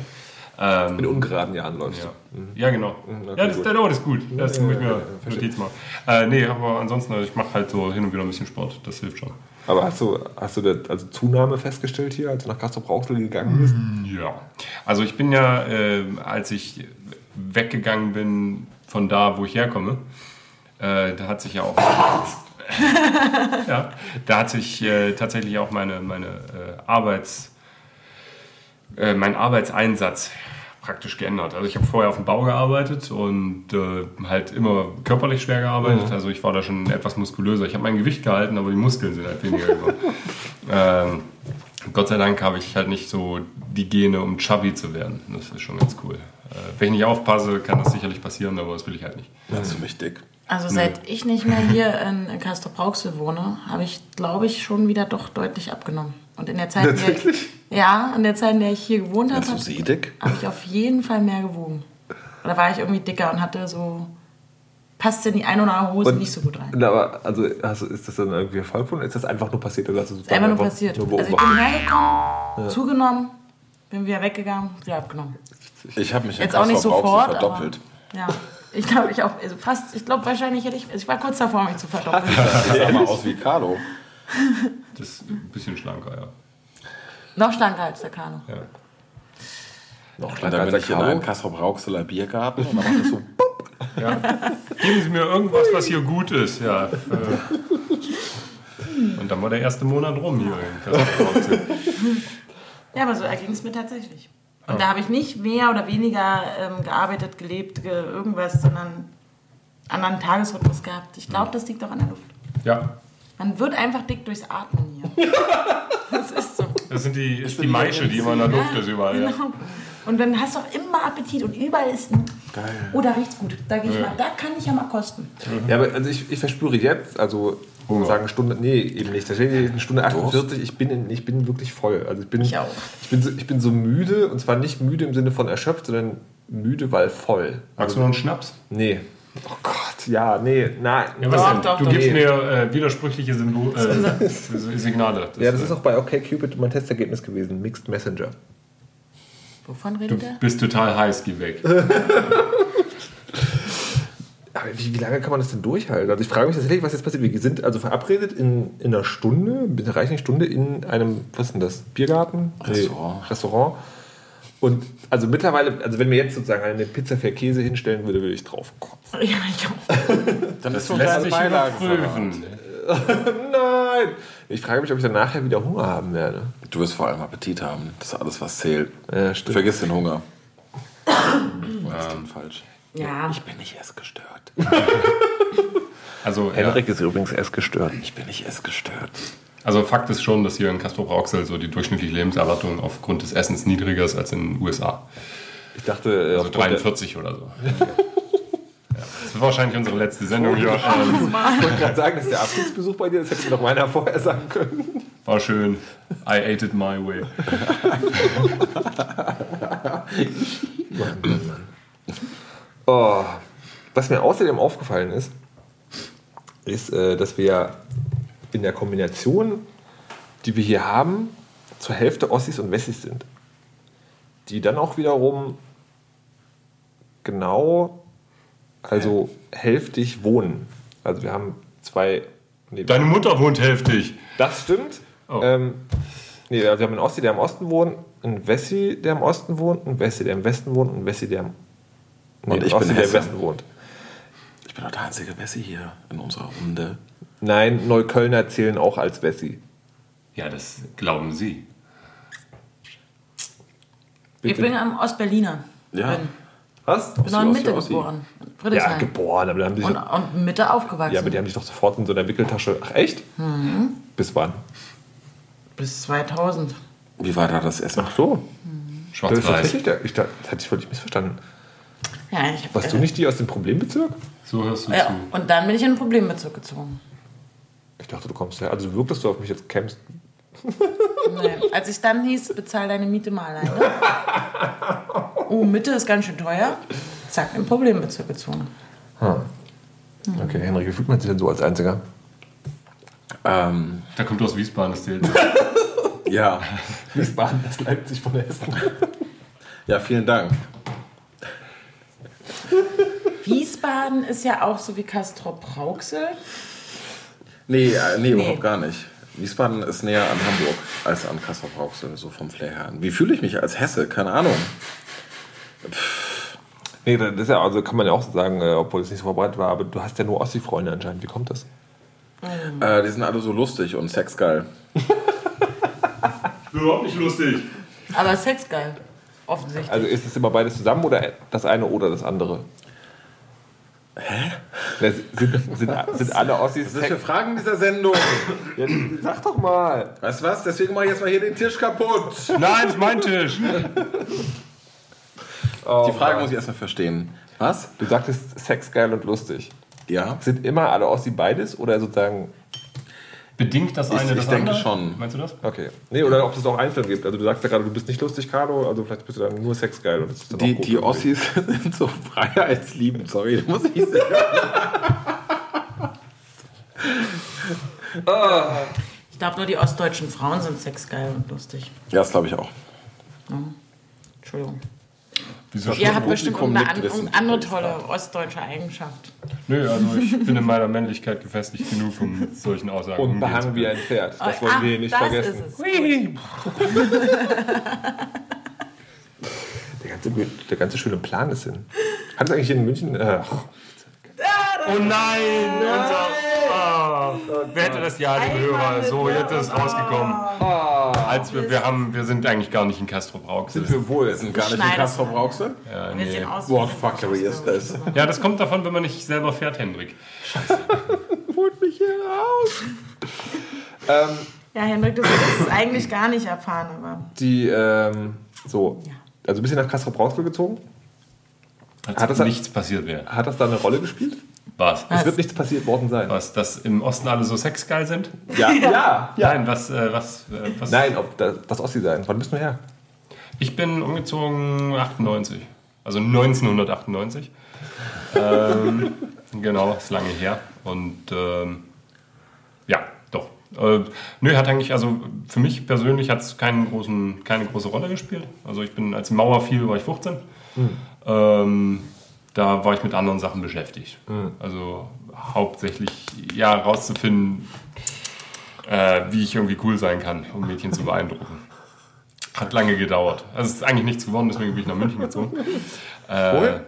ähm, In ungeraden Jahren läufst ja. du. ja genau. okay, ja, das, gut. der Ort ist gut. Das muss ich mir. Notiz machen. Äh, nee, aber ansonsten, also ich mache halt so hin und wieder ein bisschen Sport. Das hilft schon. Aber hast du, hast du da also Zunahme festgestellt hier, als du nach Castro Brauxel gegangen bist? Ja. Also ich bin ja, äh, als ich weggegangen bin von da, wo ich herkomme, äh, da hat sich ja auch... ja, da hat sich äh, tatsächlich auch meine, meine äh, Arbeits... Äh, mein Arbeitseinsatz praktisch geändert. Also ich habe vorher auf dem Bau gearbeitet und äh, halt immer körperlich schwer gearbeitet. Also ich war da schon etwas muskulöser. Ich habe mein Gewicht gehalten, aber die Muskeln sind halt weniger geworden. ähm, Gott sei Dank habe ich halt nicht so die Gene, um chubby zu werden. Das ist schon ganz cool. Äh, wenn ich nicht aufpasse, kann das sicherlich passieren, aber das will ich halt nicht. Hast du mich dick? Also seit ich nicht mehr hier in, in Castrop-Rauxel wohne, habe ich, glaube ich, schon wieder doch deutlich abgenommen. Und in der Zeit, in der, Tatsächlich? ja, in der Zeit, in der ich hier gewohnt habe, habe hab ich auf jeden Fall mehr gewogen. Da war ich irgendwie dicker und hatte so, passte in die eine oder andere Hose Und- nicht so gut rein. Aber, also, hast, ist das dann irgendwie Erfolg oder ist das einfach nur passiert? Oder hast du Ist einfach nur passiert. Nur also ich bin hergekommen, zugenommen, bin wieder weggegangen, wieder abgenommen. Ich habe mich Jetzt auch nicht sofort, verdoppelt. aber ja. Ich glaube, ich auch, also fast, ich glaube wahrscheinlich hätte ich, ich war kurz davor, mich zu verdoppeln. Ich sah mal aus wie Carlo. Das ist ein bisschen schlanker, ja. Noch schlanker als der Kano. ja. Noch schlanker dann als bin der ich in Caro. einen Kassel-Rauxeler Biergarten und dann macht es so Geben Sie mir irgendwas, was hier gut ist. Ja. Äh. Und dann war der erste Monat rum hier in Kassel. Ja, aber so erging es mir tatsächlich. Und da habe ich nicht mehr oder weniger ähm, gearbeitet, gelebt, ge irgendwas, sondern anderen Tagesrhythmus gehabt. Ich glaube, das liegt auch an der Luft. Ja, Man wird einfach dick durchs Atmen hier. Das ist so. das sind die, ist die Maische, die immer in der Luft ist überall. Ja. Genau. Und dann hast du auch immer Appetit und überall ist ein. Geil. Oh, da riecht's gut. Da, geh ich mal, da kann ich ja mal kosten. Ja, aber also ich, ich verspüre jetzt, also Hunger. sagen Stunde, nee, eben nicht. Da steht hier eine Stunde 48, ich bin, in, ich bin wirklich voll. Also ich bin, Ich auch. Ich bin, so, ich bin so müde und zwar nicht müde im Sinne von erschöpft, sondern müde, weil voll. Magst du noch einen Schnaps? Nee. Oh Gott, ja, nee, nein. Ja, was Doch, doch, du doch. gibst Nee. mir äh, widersprüchliche Symbol, äh, Signale. Ja, das ist auch bei OkCupid mein Testergebnis gewesen. Mixed Messenger. Wovon Du redet er? bist total heiß, geh weg. Aber wie, wie lange kann man das denn durchhalten? Also ich frage mich tatsächlich, was jetzt passiert. Wir sind also verabredet in, in einer Stunde, in einer reichlichen Stunde in einem, was ist denn das? Biergarten? Restaurant. Nee, Restaurant. Und also mittlerweile, also wenn mir jetzt sozusagen eine Pizza für Käse hinstellen würde, würde ich drauf kotzen. Ja, ich auch. Dann ist so Lässt eine sich Beilage überprüfen. Nein! Ich frage mich, ob ich dann nachher wieder Hunger haben werde. Du wirst vor allem Appetit haben. Das ist alles, was zählt. Ja, stimmt. Vergiss den Hunger. Was ist denn falsch? Ja. Ich bin nicht essgestört. Also, ja. Henrik ist übrigens erst gestört. Ich bin nicht essgestört. Also Fakt ist schon, dass hier in Castro Rauxel so die durchschnittliche Lebenserwartung aufgrund des Essens niedriger ist als in den USA. Ich dachte, äh, Also aufgrund der- 43 oder so. ja. Das wird wahrscheinlich unsere letzte Sendung hier. Ähm, ich wollte gerade sagen, das ist der Abschiedsbesuch bei dir, das hätte mir doch meiner vorher sagen können. war schön. I ate it my way. Oh. Was mir außerdem aufgefallen ist, ist, äh, dass wir in der Kombination, die wir hier haben, zur Hälfte Ossis und Wessis sind. Die dann auch wiederum genau, also hälftig wohnen. Also wir haben zwei. Nee, Deine Mutter wohnt hälftig. das stimmt. Oh. Ähm, nee, also wir haben einen Ossi, der im Osten wohnt, einen Wessi, der im Osten wohnt, einen Wessi, der im Westen wohnt, und einen Wessi, der im, nee, Und ich Ossi, bin der im. Westen wohnt. Ich bin doch der einzige Wessi hier in unserer Runde. Nein, Neuköllner zählen auch als Wessi. Ja, das glauben Sie. Ich bin am Ostberliner. Ja. Bin, Was? bin noch in Mitte geboren. Ja, Friedrichshain. geboren, aber dann haben die und, und Mitte aufgewachsen. ja, aber die haben sich doch sofort in so einer Wickeltasche. Ach echt? Mhm. Bis wann? Bis 2000. Wie war da das Essen? Ach so. Das ist Schwarz-Weiß. tatsächlich der, ich, dachte, das hatte ich völlig missverstanden. Ja, ich hab, Warst du nicht die aus dem Problembezirk? So hörst du Ja, zu. und dann bin ich in einen Problembezirk gezogen. Ich dachte, du kommst her. Also wirktest du auf mich jetzt kämpfst. Nee. Als ich dann hieß, bezahl deine Miete mal alleine. Oh, Mitte ist ganz schön teuer. Zack, in den Problembezirk gezogen. Okay, Henrik, wie fühlt man sich denn so als Einziger? Ähm, Da kommt aus Wiesbaden das Zählt. ja. Wiesbaden, das Leipzig von Hessen. ja, vielen Dank. Wiesbaden ist ja auch so wie Castrop-Rauxel. Nee, äh, nee, überhaupt gar nicht. Wiesbaden ist näher an Hamburg als an Kassel-Rauxel, so vom Flair her. Wie fühle ich mich als Hesse? Keine Ahnung. Nee, das ist ja, also kann man ja auch so sagen, äh, obwohl es nicht so verbreitet war, aber du hast ja nur Ossi-Freunde anscheinend. Wie kommt das? Äh, die sind alle so lustig und sexgeil. Überhaupt nicht lustig. Aber sexgeil. Offensichtlich. Also ist es immer beides zusammen oder das eine oder das andere? Hä? Sind, sind, sind alle Ossis Was ist das für Fragen in dieser Sendung? Ja, sag doch mal. Weißt du was? Deswegen mach ich jetzt mal hier den Tisch kaputt. Nein, ist mein Tisch. Die Frage muss ich erstmal verstehen. Was? Du sagtest Sex geil und lustig. Ja. Sind immer alle Ossi beides oder sozusagen. Bedingt das eine ich das denke andere? schon. Meinst du das? Okay. Nee, oder ob es auch einzeln gibt. Also du sagst ja gerade, du bist nicht lustig, Carlo, also vielleicht bist du dann nur sexgeil. Und das ist dann Die, auch gut die irgendwie. Ossis sind so freiheitsliebend, sorry, muss ich sagen. Ich glaube, nur die ostdeutschen Frauen sind sexgeil und lustig. Ja, das glaube ich auch. Entschuldigung. Wieso? Ihr habt bestimmt nickt an, würde andere tolle ostdeutsche Eigenschaft. Nö, also ich bin in meiner Männlichkeit gefestigt genug, um solchen Aussagen Und behangen wie ein Pferd. Das wollen wir nicht das vergessen. Ist es. Der ganze, der ganze schöne Plan ist hin. Hat es eigentlich in München. Ach, Oh nein! Unser, ah, wer hätte das ja dem Hörer? So, jetzt ist es rausgekommen. Als wir, wir, haben, wir sind eigentlich gar nicht in Castro Brauxel. sind wir wohl. Wir sind gar nicht in Castro. Brauxel. Ja, Wir nee. sehen aus What fuckery ist das? ja, das kommt davon, wenn man nicht selber fährt, Hendrik. Holt mich hier raus. Ähm, Ja, Hendrik, du willst es eigentlich gar nicht erfahren, aber die, ähm, so. Ja. Also bist du nach Castro Brauxel gezogen? Als Hat das- nichts passiert wäre. Hat das da eine Rolle gespielt? Was? Es wird nichts passiert worden sein. Was, dass im Osten alle so sexgeil sind? Ja, ja. Nein, was, äh, was, äh, was? Nein, ob das, das Ossi sein. Wann bist du her? Ich bin umgezogen 98. Also 1998. ähm, genau, ist lange her. Und ähm, ja, doch. Äh, nö, hat eigentlich, also für mich persönlich hat es keinen großen, keine große Rolle gespielt. Also ich bin, als die Mauer fiel, war ich 15. Ähm, da war ich mit anderen Sachen beschäftigt. Also hauptsächlich, ja, rauszufinden, äh, wie ich irgendwie cool sein kann, um Mädchen zu beeindrucken. Hat lange gedauert. Also es ist eigentlich nichts geworden, deswegen bin ich nach München gezogen. Wohin?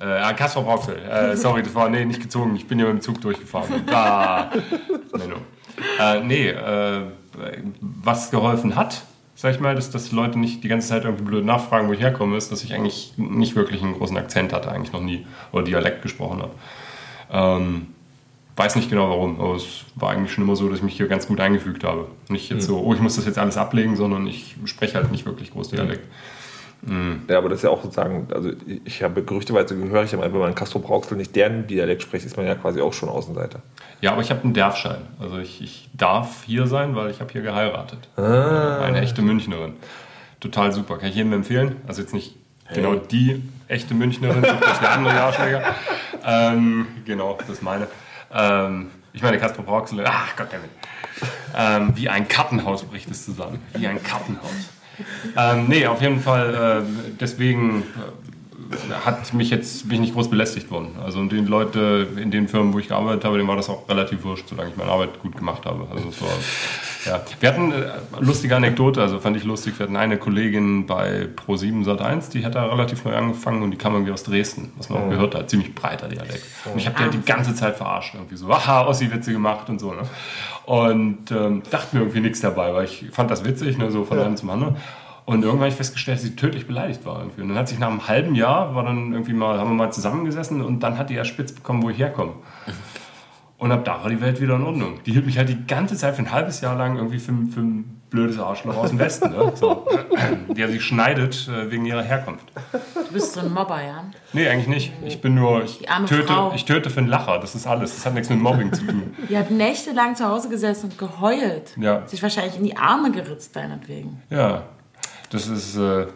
Äh, ah, Kaspar Brauxel. Äh, sorry, das war nee, nicht gezogen. Ich bin ja mit dem Zug durchgefahren. Ah, Menno. Äh, nee, äh, was geholfen hat, sag ich mal, dass, dass die Leute nicht die ganze Zeit irgendwie blöd nachfragen, wo ich herkomme, ist, dass ich eigentlich nicht wirklich einen großen Akzent hatte, eigentlich noch nie, oder Dialekt gesprochen habe. Ähm, weiß nicht genau warum, aber es war eigentlich schon immer so, dass ich mich hier ganz gut eingefügt habe. Nicht jetzt so, oh, ich muss das jetzt alles ablegen, sondern ich spreche halt nicht wirklich groß Dialekt. Ja, aber das ist ja auch sozusagen, also ich habe gerüchteweise gehört, ich habe wenn man Castro Brauxel nicht deren Dialekt spricht, ist man ja quasi auch schon Außenseiter. Ja, aber ich habe einen Derfschein. Also ich, ich darf hier sein, weil ich habe hier geheiratet. Eine echte Münchnerin. Total super. Kann ich jedem empfehlen. Also jetzt nicht genau die echte Münchnerin, sucht euch eine andere Jahrschläger. ähm, genau, das ist meine. Ähm, ich meine, Castro Brauxel, ach Gott damit. Ähm, wie ein Kartenhaus bricht es zusammen. Wie ein Kartenhaus. Ähm, nee, auf jeden Fall, äh, deswegen äh, hat mich jetzt, bin ich nicht groß belästigt worden. Also die Leute in den Firmen, wo ich gearbeitet habe, denen war das auch relativ wurscht, solange ich meine Arbeit gut gemacht habe. Also es war, ja. Wir hatten äh, lustige Anekdote, also fand ich lustig, wir hatten eine Kollegin bei Pro7 Sat1, die hat da relativ neu angefangen und die kam irgendwie aus Dresden, was man auch gehört hat, ziemlich breiter Dialekt. Und ich habe die halt die ganze Zeit verarscht, irgendwie so, aha, Ossi-Witze gemacht und so. Ne? Und ähm, dachte mir irgendwie nichts dabei, weil ich fand das witzig, ne, so von einem zum anderen. Und irgendwann habe ich festgestellt, dass sie tödlich beleidigt war. Irgendwie. Und dann hat sich nach einem halben Jahr, war dann irgendwie mal, haben wir mal zusammengesessen und dann hat die erst spitz bekommen, wo ich herkomme. Und ab da war die Welt wieder in Ordnung. Die hielt mich halt die ganze Zeit für ein halbes Jahr lang irgendwie für, für ein blödes Arschloch aus dem Westen. Ne? So. Der sich schneidet äh, wegen ihrer Herkunft. du bist so ein Mobber, ja? Nee, eigentlich nicht. Ich bin nur, ich Die arme töte, Frau. ich töte für einen Lacher. Das ist alles. Das hat nichts mit Mobbing zu tun. Ihr habt nächtelang zu Hause gesessen und geheult. Ja. Sich wahrscheinlich in die Arme geritzt deinetwegen. Ja, das ist. Äh,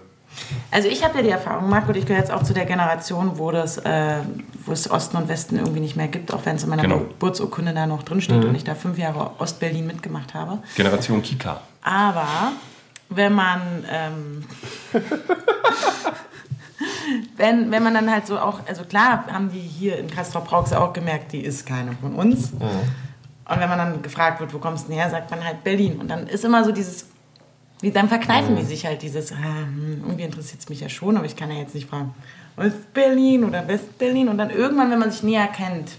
Also ich habe ja die Erfahrung, Marco, und ich gehöre jetzt auch zu der Generation, wo, das, äh, wo es Osten und Westen irgendwie nicht mehr gibt, auch wenn es in meiner Genau. Geburtsurkunde da noch drinsteht und ich da fünf Jahre Ostberlin mitgemacht habe. Generation Kika. Aber wenn man, ähm, wenn, wenn man dann halt so auch, also klar haben die hier in Castrop Rauxel auch gemerkt, die ist keine von uns. Und wenn man dann gefragt wird, wo kommst du denn her, sagt man halt Berlin. Und dann ist immer so dieses, dann verkneifen die sich halt dieses, hm, irgendwie interessiert es mich ja schon, aber ich kann ja jetzt nicht fragen, Ost-Berlin oder West-Berlin. Und dann irgendwann, wenn man sich näher kennt,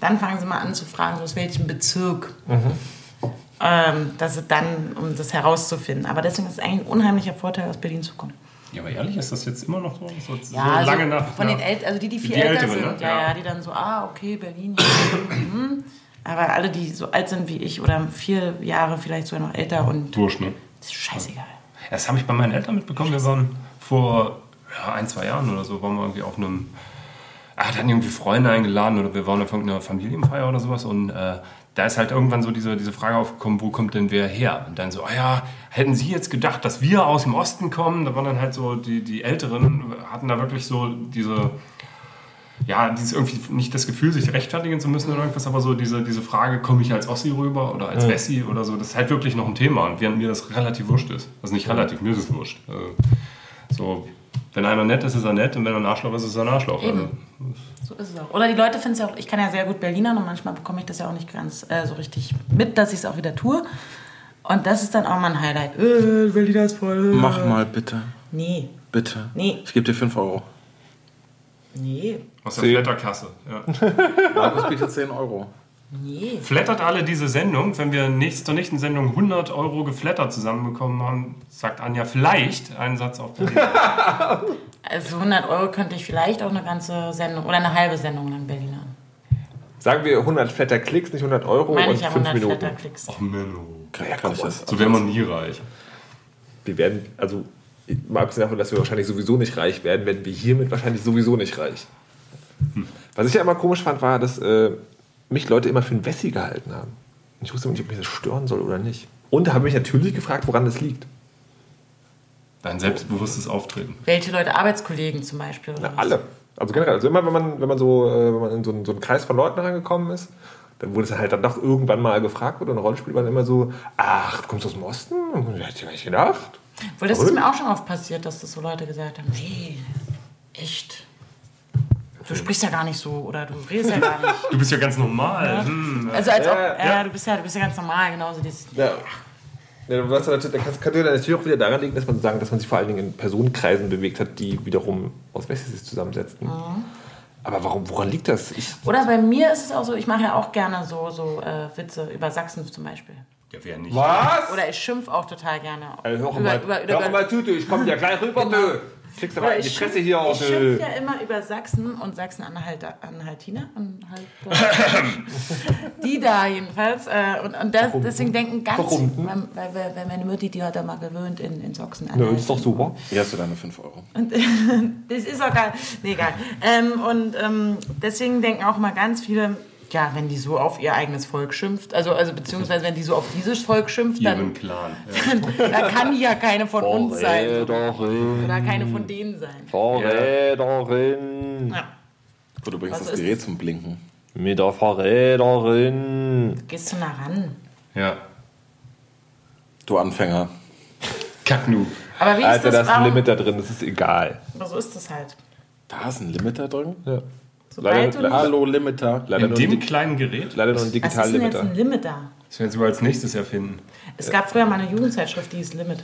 dann fangen sie mal an zu fragen, so aus welchem Bezirk ähm, dass es dann, um das herauszufinden. Aber deswegen ist es eigentlich ein unheimlicher Vorteil, aus Berlin zu kommen. Ja, aber ehrlich, ist das jetzt immer noch so? so, so Ja, lange also nach. von ja. den Eltern, also die, die viel Die älter Älteren, sind, ne? ja, Ja. die dann so, ah, okay, Berlin, ja, hm. Aber alle, die so alt sind wie ich oder vier Jahre vielleicht sogar noch älter und Wurscht, ne? Ist scheißegal. Das habe ich bei meinen Eltern mitbekommen. Wir waren vor ja, ein, zwei Jahren oder so, waren wir irgendwie auf einem. Ah, da hatten irgendwie Freunde eingeladen oder wir waren auf irgendeiner Familienfeier oder sowas und äh, da ist halt irgendwann so diese, diese Frage aufgekommen, wo kommt denn wer her? Und dann so, ah ja, hätten Sie jetzt gedacht, dass wir aus dem Osten kommen? Da waren dann halt so, die, die Älteren hatten da wirklich so diese, ja, dieses irgendwie nicht das Gefühl, sich rechtfertigen zu müssen oder irgendwas, aber so diese, diese Frage, komme ich als Ossi rüber oder als Wessi oder so, das ist halt wirklich noch ein Thema und während mir das relativ wurscht ist. Also nicht relativ, mir ist es wurscht. Also, so, wenn einer nett ist, ist er nett und wenn er ein Arschloch ist, ist er ein Arschloch. Also, So ist es auch. Oder die Leute finden es ja auch, ich kann ja sehr gut Berliner und manchmal bekomme ich das ja auch nicht ganz äh, so richtig mit, dass ich es auch wieder tue. Und das ist dann auch mal ein Highlight. Äh, Berliner ist voll. Mach mal bitte. Nee, Bitte. Nee. Ich gebe dir 5 Euro. Nee, aus der Flatterkasse. Ja. Markus bietet 10 Euro. nee. Flattert alle diese Sendung, wenn wir nächst, zur nächsten Sendung 100 Euro geflattert zusammenbekommen haben, sagt Anja vielleicht einen Satz auf Berlin. Also 100 Euro könnte ich vielleicht auch eine ganze Sendung oder eine halbe Sendung lang Berliner. Sagen wir 100 Flatter-Klicks, nicht 100 Euro Meine und ich ja 5 100 Minuten. Flatterklicks. Ach Menno. Ich das? So wäre man nie reich. Wir werden, also mal abgesehen davon, dass wir wahrscheinlich sowieso nicht reich werden, werden wir hiermit wahrscheinlich sowieso nicht reich. Was ich ja immer komisch fand, war, dass äh, mich Leute immer für einen Wessi gehalten haben. Und ich wusste immer nicht, ob mich das stören soll oder nicht. Und habe mich natürlich gefragt, woran das liegt. Dein selbstbewusstes Auftreten. Welche Leute, Arbeitskollegen zum Beispiel? Oder Na, alle. Also generell, also immer wenn man, wenn man so, äh, wenn man in so einen, so einen Kreis von Leuten reingekommen ist, dann wurde es halt dann doch irgendwann mal gefragt oder eine Rolle spielt, man immer so, ach, du kommst aus dem Osten? Hätte ich gar nicht gedacht. Weil das ist mir auch schon oft passiert, dass das so Leute gesagt haben, nee, echt. Du sprichst ja gar nicht so oder du redest ja gar nicht. Du bist ja ganz normal. Hm. Also als ob, Ja, ja, ja. du bist ja, du bist ja ganz normal, genauso dieses. Ja. Ja, was dann natürlich, dann natürlich auch wieder daran liegen, dass man sagen, dass man sich vor allen Dingen in Personenkreisen bewegt hat, die wiederum aus Wessis sich zusammensetzten. Aber warum, woran liegt das? Ich, Oder bei mir ist es auch so, ich mache ja auch gerne so, so äh, Witze über Sachsen zum Beispiel. Ja, wer nicht. was? Oder ich schimpf auch total gerne. Also, hör über, mal, über, über, hör mal zu, du, ich komme ja gleich rüber, Genau. du. Kriegst aber Oder in die ich Fresse schimpf- hier auch, Ich du. schimpf ja immer über Sachsen und Sachsen-Anhaltiner, Anhaltiner, Anhalt, die da jedenfalls. Äh, und und das, deswegen denken ganz, Warum? weil, weil, weil meine Mutti, die hat da mal gewöhnt in, in Sachsen. Ja, ist doch super. Hier hast du deine 5 Euro. Und das ist auch geil. Nee, egal. Ähm, und ähm, deswegen denken auch mal ganz viele, ja, wenn die so auf ihr eigenes Volk schimpft, also, also beziehungsweise wenn die so auf dieses Volk schimpft, dann, Clan. Ja. dann kann die ja keine von uns sein. Oder keine von denen sein. Verräterin. Ja. Gut, du bringst Was das Gerät zum Blinken. Mit der Verräterin. Gehst du nah ran. ja. Du Anfänger. Kacknu. Aber wie ist Alter, da das? ist ein Limit da drin, das ist egal. aber so ist das halt. Da ist ein Limiter drin? Ja. Sobald du nicht, Hallo Limiter. Leider, In nur ein, dem kleinen Gerät? leider nur ein was ist digitaler denn jetzt Limiter. ein Limiter? Das werden wir als nächstes erfinden. Es gab früher mal eine Jugendzeitschrift, die hieß Limit.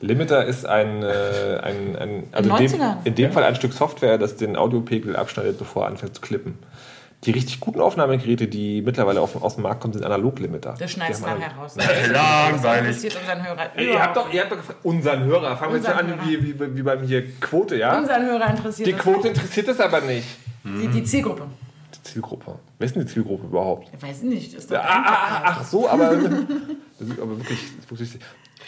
Limiter ist ein, äh, ein, ein also In dem, 90ern. in dem Fall ein Stück Software, das den Audiopegel abschneidet, bevor er anfängt zu klippen. Die richtig guten Aufnahmegeräte, die mittlerweile auf, aus dem Markt kommen, sind Analog-Limiter. Das schneidest du nachher raus. Langweilig. Das interessiert unseren Hörer Ihr habt, doch, ihr habt doch gefragt, unseren Hörer. Fangen wir jetzt an wie, wie, wie beim hier Quote, ja? Unseren Hörer interessiert Die. Quote interessiert das aber nicht. Die, die Zielgruppe. Die Zielgruppe. Wer ist denn die Zielgruppe überhaupt? Ich weiß nicht. Ist doch Ah, ah, ah, ach so, aber, das ist aber wirklich, wirklich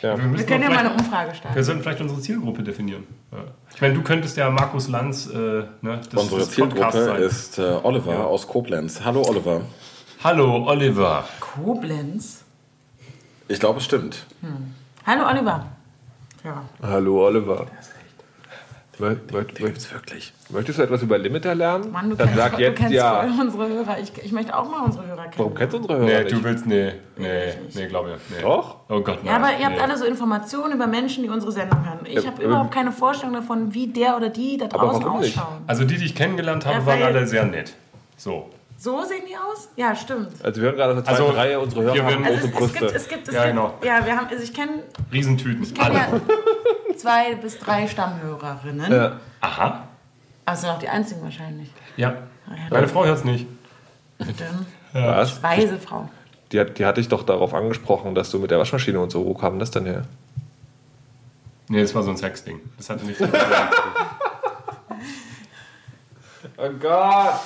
ja. Wir, müssen Wir können ja mal eine vielleicht- Umfrage Wir starten. sollten vielleicht unsere Zielgruppe definieren. Ja. Ich meine, du könntest ja Markus Lanz, äh, ne, des, Unsere des Podcasts Zielgruppe sein. ist äh, Oliver aus Koblenz. Hallo Oliver. Hallo, Oliver. Koblenz. Ich glaube, es stimmt. Hallo Oliver. Ja. Hallo Oliver. Mö- mö- Gibt's wirklich. Möchtest du etwas über Limiter lernen? Mann, du Dann kennst, sag jetzt du kennst ja. voll unsere Hörer. Ich, ich möchte auch mal unsere Hörer kennen. Warum kennst du unsere Hörer Nee, nicht? du willst, nee, nee, nee, glaube ich. Nee. Doch? Oh Gott, Ja, nein. aber ihr habt nee. alle so Informationen über Menschen, die unsere Sendung hören. Ich habe aber- überhaupt keine Vorstellung davon, wie der oder die da draußen warum nicht? ausschauen. Also die, die ich kennengelernt habe, Ja, waren alle sehr nett. So. So sehen die aus? Ja, stimmt. Also wir hören gerade aus der zweiten Also, Reihe, unsere Hörer hier haben werden- Also große es, es gibt, Brüste. es gibt, es Ja, gibt, genau. ja, wir haben, also ich kenne Riesentüten. kenn Alle. ja zwei bis drei Stammhörerinnen. Ja. Aha. Also noch die einzigen wahrscheinlich. Ja. Meine Frau hört es nicht. Bitte. Was? Weise Frau. Die, hat, die hatte ich doch darauf angesprochen, dass du mit der Waschmaschine und so, wo kam das denn her? Nee, das war so ein Sexding. Das hatte nichts mit Oh Gott!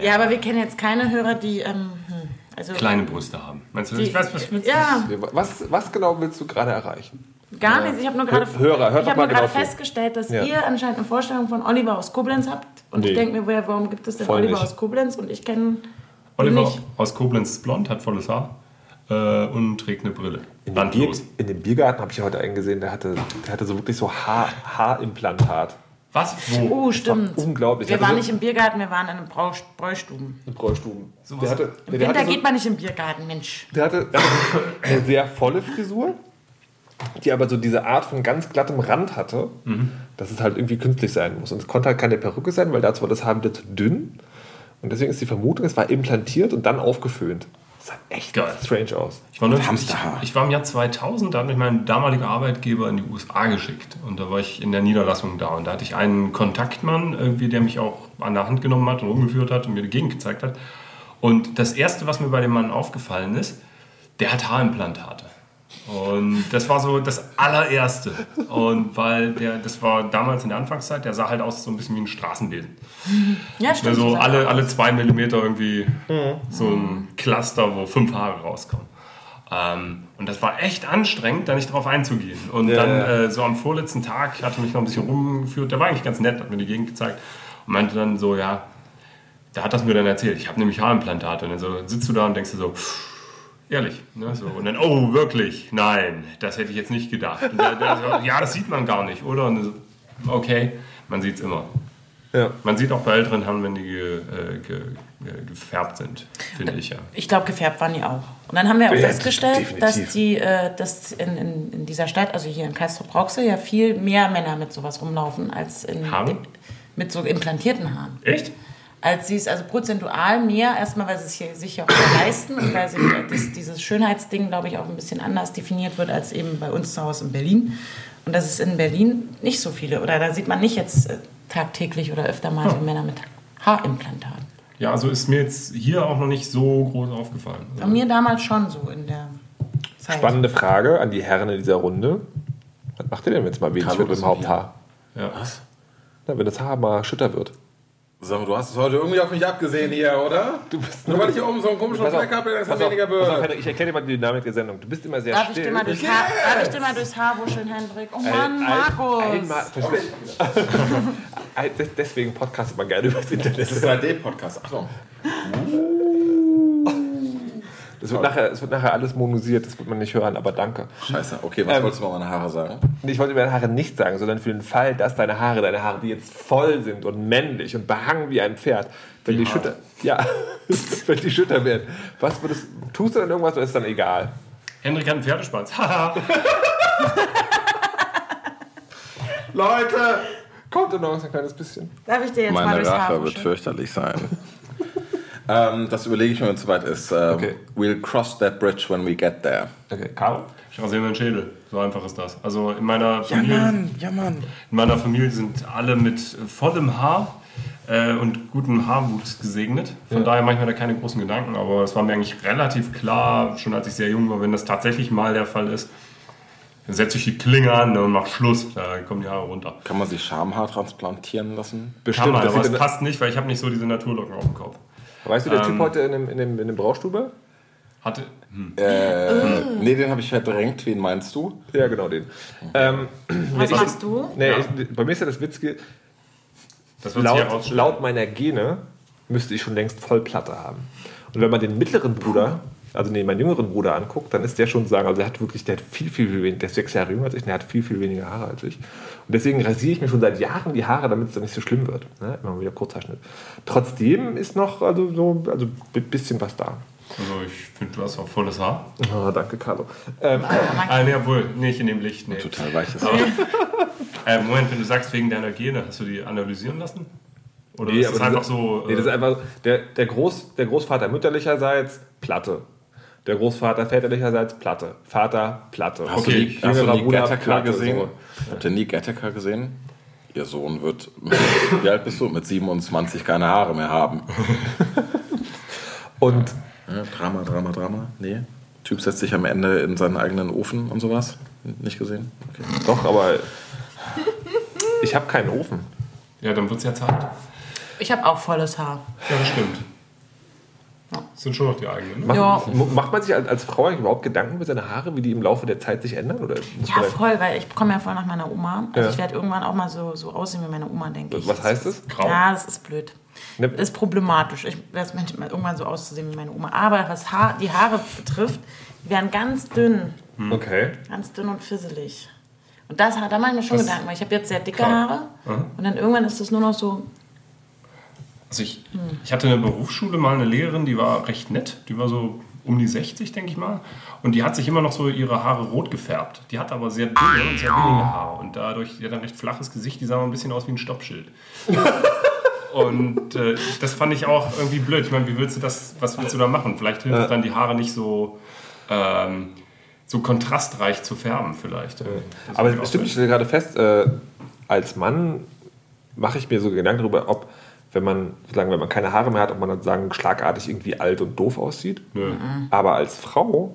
Ja, aber wir kennen jetzt keine Hörer, die ähm, hm, also kleine Brüste haben. Meinst du, die, ich weiß, was willst du? Ja, Was, was genau willst du gerade erreichen? Gar nichts. Ich habe nur gerade, Hörer, hört ich hab mal nur gerade genau festgestellt, dass Ja. ihr anscheinend eine Vorstellung von Oliver aus Koblenz habt. Und Nee. ich denke mir, woher, warum gibt es denn Voll Oliver nicht. aus Koblenz? Und ich kenne Oliver nicht. aus Koblenz ist blond, hat volles Haar äh, und trägt eine Brille. In dem, Bier, in dem Biergarten habe ich heute einen gesehen, der hatte, der hatte so wirklich so Haar, Haarimplantat. Was? Wo? Oh, stimmt. unglaublich. Wir waren so- nicht im Biergarten, wir waren in einem Brau Bräustuben. In Bräustuben. Der hatte, Im der, Winter hatte so, geht man nicht im Biergarten, Mensch. der hatte der hatte eine sehr volle Frisur, die aber so diese Art von ganz glattem Rand hatte, dass es halt irgendwie künstlich sein muss. Und es konnte halt keine Perücke sein, weil dazu war das Haar wieder zu dünn. Und deswegen ist die Vermutung, es war implantiert und dann aufgeföhnt. Das sah echt Geil. strange aus. Ich war, nur, ich, ich war im Jahr 2000, da hat mich mein damaliger Arbeitgeber in die USA geschickt. Und da war ich in der Niederlassung da. Und da hatte ich einen Kontaktmann, irgendwie, der mich auch an der Hand genommen hat und rumgeführt hat und mir die Gegend gezeigt hat. Und das Erste, was mir bei dem Mann aufgefallen ist, der hat Haarimplantate. Und das war so das allererste. Und weil der, das war damals in der Anfangszeit, der sah halt aus so ein bisschen wie ein Straßenbesen. Ja, stimmt. Also so alle, alle zwei Millimeter irgendwie so ein Cluster, wo fünf Haare rauskommen. Ähm, und das war echt anstrengend, da nicht drauf einzugehen. Und Ja, dann ja. Äh, so am vorletzten Tag hat er mich noch ein bisschen rumgeführt. Der war eigentlich ganz nett, hat mir die Gegend gezeigt und meinte dann so, ja, der hat das mir dann erzählt. Ich habe nämlich Haarimplantate. Und dann so, sitzt du da und denkst dir so, ehrlich. Ne? So, und dann, oh, wirklich? Nein, das hätte ich jetzt nicht gedacht. Und der, der so, ja, das sieht man gar nicht, oder? Und so, okay, man sieht es immer. Ja. Man sieht auch bei älteren Haaren, wenn die ge, äh, ge, ge, gefärbt sind, finde ich ja. Ich glaube, gefärbt waren die auch. Und dann haben wir auch Ja, festgestellt, definitiv. dass, die, äh, dass in, in, in dieser Stadt, also hier in Kastrop-Rauxel, ja viel mehr Männer mit sowas rumlaufen als in, mit so implantierten Haaren. Echt? Als sie es, also prozentual mehr, erstmal, weil sie es hier sich auch mehr leisten und weil sich das, dieses Schönheitsding, glaube ich, auch ein bisschen anders definiert wird als eben bei uns zu Hause in Berlin. Und das ist in Berlin nicht so viele. Oder da sieht man nicht jetzt äh, tagtäglich oder öfter mal so Männer mit Haarimplantaten. Ja, also ist mir jetzt hier auch noch nicht so groß aufgefallen. Bei mir damals schon so in der Zeit. Spannende Frage an die Herren in dieser Runde. Was macht ihr denn, wenn es mal wenig wird mit dem Haupthaar? Ja. Was? Na, wenn das Haar mal schütter wird. Sag mal, du hast es heute irgendwie auf mich abgesehen hier, oder? Du bist Nur weil ich hier oben so einen komischen Fleck habe, ja auf, weniger. Henrik, ich erkläre dir mal die Dynamik der Sendung. Du bist immer sehr Darf ich, still. dir mal durchs Haar, darf ich dir mal durchs Haar wuscheln, Hendrik? Oh Mann, Markus! Einmal, versteh- Ein- des- Deswegen podcastet man gerne übers Internet. Das ist ein 3D-Podcast. Achtung. Es wird, nachher, es wird nachher alles monosiert, das wird man nicht hören, aber danke. Scheiße. Okay, was Ähm, wolltest du mal meine Haare sagen? Ich wollte über deine Haare nicht sagen, sondern für den Fall, dass deine Haare, deine Haare, die jetzt voll sind und männlich und behangen wie ein Pferd, wenn die, schütter, ja, wenn die schütter werden, was würdest, tust du dann irgendwas oder ist dann egal? Henrik hat einen Pferdeschwanz. Haha. Leute, kommt da noch ein kleines bisschen? Darf ich dir jetzt mal Meine Haar Rache wird fürchterlich sein. Ähm, das überlege ich mir, wenn es soweit ist. Ähm, Okay. We'll cross that bridge when we get there. Okay, Caro? Ich rasiere meinen Schädel. So einfach ist das. Also in meiner Familie, ja Mann. in meiner Familie sind alle mit vollem Haar äh, und gutem Haarwuchs gesegnet. Von daher mache ich mir da keine großen Gedanken. Aber es war mir eigentlich relativ klar, schon als ich sehr jung war, wenn das tatsächlich mal der Fall ist, dann setze ich die Klinge an und mache Schluss. Da kommen die Haare runter. Kann man sich Schamhaar transplantieren lassen? Kann man, das aber es passt nicht, weil ich habe nicht so diese Naturlocken auf dem Kopf. Weißt du, der Ähm, Typ heute in dem, in dem, in dem Braustube? Hatte, hm. Äh, nee, den habe ich verdrängt. Wen meinst du? Ja, genau den. Ähm, Was machst du? nee, Ja. ich, bei mir ist ja das Witzige, Das laut, laut meiner Gene müsste ich schon längst Vollplatte haben. Und wenn man den mittleren Bruder, also nee, meinen jüngeren Bruder anguckt, dann ist der schon sagen, also der hat wirklich, der hat viel, viel, viel weniger, der ist sechs Jahre jünger als ich, und der hat viel, viel weniger Haare als ich. Und deswegen rasiere ich mir schon seit Jahren die Haare, damit es dann nicht so schlimm wird. Ne? Immer mal wieder Kurzhaarschnitt. Trotzdem ist noch also so, also ein bisschen was da. Also ich finde, du hast auch volles Haar. Oh, danke, Carlo. Ähm, Ah, nee, obwohl, nicht in dem Licht. Nee. Total weiches Aber, äh, Moment, wenn du sagst wegen deiner Gene, hast du die analysieren lassen? Oder Nee, ist das einfach so. Nee, das ist einfach der, der, Groß, der Großvater mütterlicherseits Platte. Der Großvater väterlicherseits Platte. Vater Platte. Hast Okay, du nie, hast du Bruder, Gattaca Platte, gesehen? so. Habt ihr nie Gattaca gesehen? Ihr Sohn wird, wie alt bist du? Mit 27 keine Haare mehr haben. Und Ja, Drama, Drama, Drama? Nee. Typ setzt sich am Ende in seinen eigenen Ofen und sowas? Nicht gesehen? Okay. doch, aber ich habe keinen Ofen. ja, dann wird es ja Zeit. Ich habe auch volles Haar. Ja, das stimmt. Ja. Sind schon noch die eigenen. Ne? Ja. Macht man sich als, Frau eigentlich überhaupt Gedanken über seine Haare, wie die im Laufe der Zeit sich ändern? Oder Ja, voll, weil ich komme ja voll nach meiner Oma. Also Ja. ich werde irgendwann auch mal so, so aussehen wie meine Oma, denke ich. Was heißt das? Grau. Ja, das ist blöd. Ne- Das ist problematisch. Ich werde manchmal irgendwann so auszusehen wie meine Oma. Aber was Haar, die Haare betrifft, die werden ganz dünn. Okay. Ganz dünn und fisselig. Und das, da mache ich mir schon Das- Gedanken, weil ich habe jetzt sehr dicke Klar. Haare. Und dann irgendwann ist das nur noch so, Also ich, ich hatte in der Berufsschule mal eine Lehrerin, die war recht nett. Die war so um die 60, denke ich mal. Und die hat sich immer noch so ihre Haare rot gefärbt. Die hat aber sehr dünne und sehr wenige Haare. Und dadurch, die hat ein recht flaches Gesicht, die sah mal ein bisschen aus wie ein Stoppschild. und äh, das fand ich auch irgendwie blöd. Ich meine, wie willst du das, was willst du da machen? Vielleicht hilft es dann, die Haare nicht so, ähm, so kontrastreich zu färben, vielleicht. Das Aber stimmt, ich stelle gerade fest, äh, als Mann mache ich mir so Gedanken darüber, ob, wenn man, sozusagen, wenn man keine Haare mehr hat, ob man dann sagen, schlagartig irgendwie alt und doof aussieht. Nö. Aber als Frau,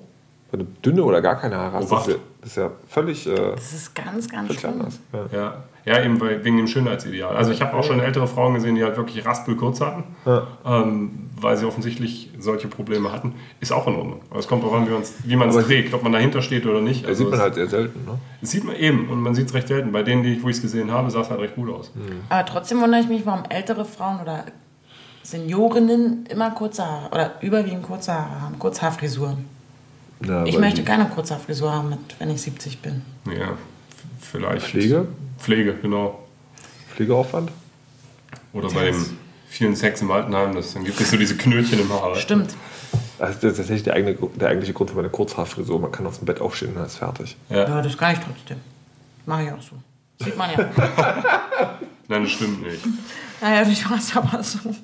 wenn du dünne oder gar keine Haare hast, das Obacht. ist ja, das ist ja völlig, äh, das ist ganz, ganz schlimm. anders. Ja. Ja, ja eben wegen dem Schönheitsideal. Also ich habe auch schon ältere Frauen gesehen, die halt wirklich raspelkurz hatten, ähm, weil sie offensichtlich solche Probleme hatten. Ist auch in Ordnung. Aber es kommt darauf an, wie, man es trägt, ob man dahinter steht oder nicht. Das sieht man halt sehr selten. Ne? Das sieht man eben und man sieht es recht selten. Bei denen, die, wo ich es gesehen habe, sah es halt recht gut aus. Aber trotzdem wundere ich mich, warum ältere Frauen oder Seniorinnen immer kurze Haare oder überwiegend kurze Haare haben, Kurzhaarfrisuren. Ja, Ich möchte keine Kurzhaarfrisur haben, mit, wenn ich 70 bin. Ja, vielleicht. Pflege, Pflege, genau. Pflegeaufwand. Oder bei dem vielen Sex im Altenheim, das, dann gibt es so diese Knötchen im Haar. Stimmt. Das ist tatsächlich der, eigene, der eigentliche Grund für meine Kurzhaarfrisur. Man kann aus dem Bett aufstehen und dann ist fertig. Ja. Ja, das kann ich trotzdem. Mache ich auch so. Sieht man ja. Nein, das stimmt nicht. naja, ich weiß aber so.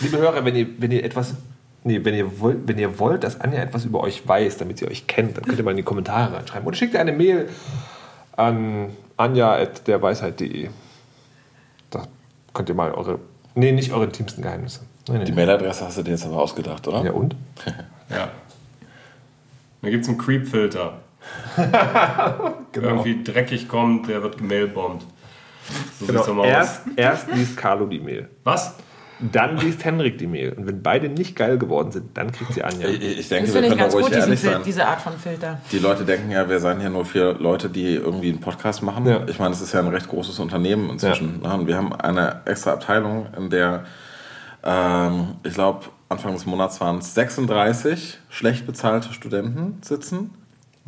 Liebe Hörer, wenn ihr, wenn ihr etwas. Nee, wenn ihr, wollt, wenn ihr wollt, dass Anja etwas über euch weiß, damit sie euch kennt, dann könnt ihr mal in die Kommentare reinschreiben. Oder schickt ihr eine Mail an anja.derweisheit.de. Da könnt ihr mal eure. Nee, nicht eure intimsten Geheimnisse. Nee, nee. Die Mailadresse hast du dir jetzt aber ausgedacht, oder? Ja, und? Ja. Da gibt es einen Creep-Filter. Genau. Irgendwie dreckig kommt, der wird gemailbombt. So Genau. mal Erst, erst liest Carlo die Mail. Was? Dann liest Henrik die Mail. Und wenn beide nicht geil geworden sind, dann kriegt sie Anja. Ich, ich denke, Das wir können da ganz ruhig gut, diesen ehrlich Fil sein. diese Art von Filter. Die Leute denken ja, wir seien hier nur für Leute, die irgendwie einen Podcast machen. Ja. Ich meine, es ist ja ein recht großes Unternehmen inzwischen. ne? Und wir haben eine extra Abteilung, in der, ähm, ich glaube, Anfang des Monats waren es 36 schlecht bezahlte Studenten sitzen.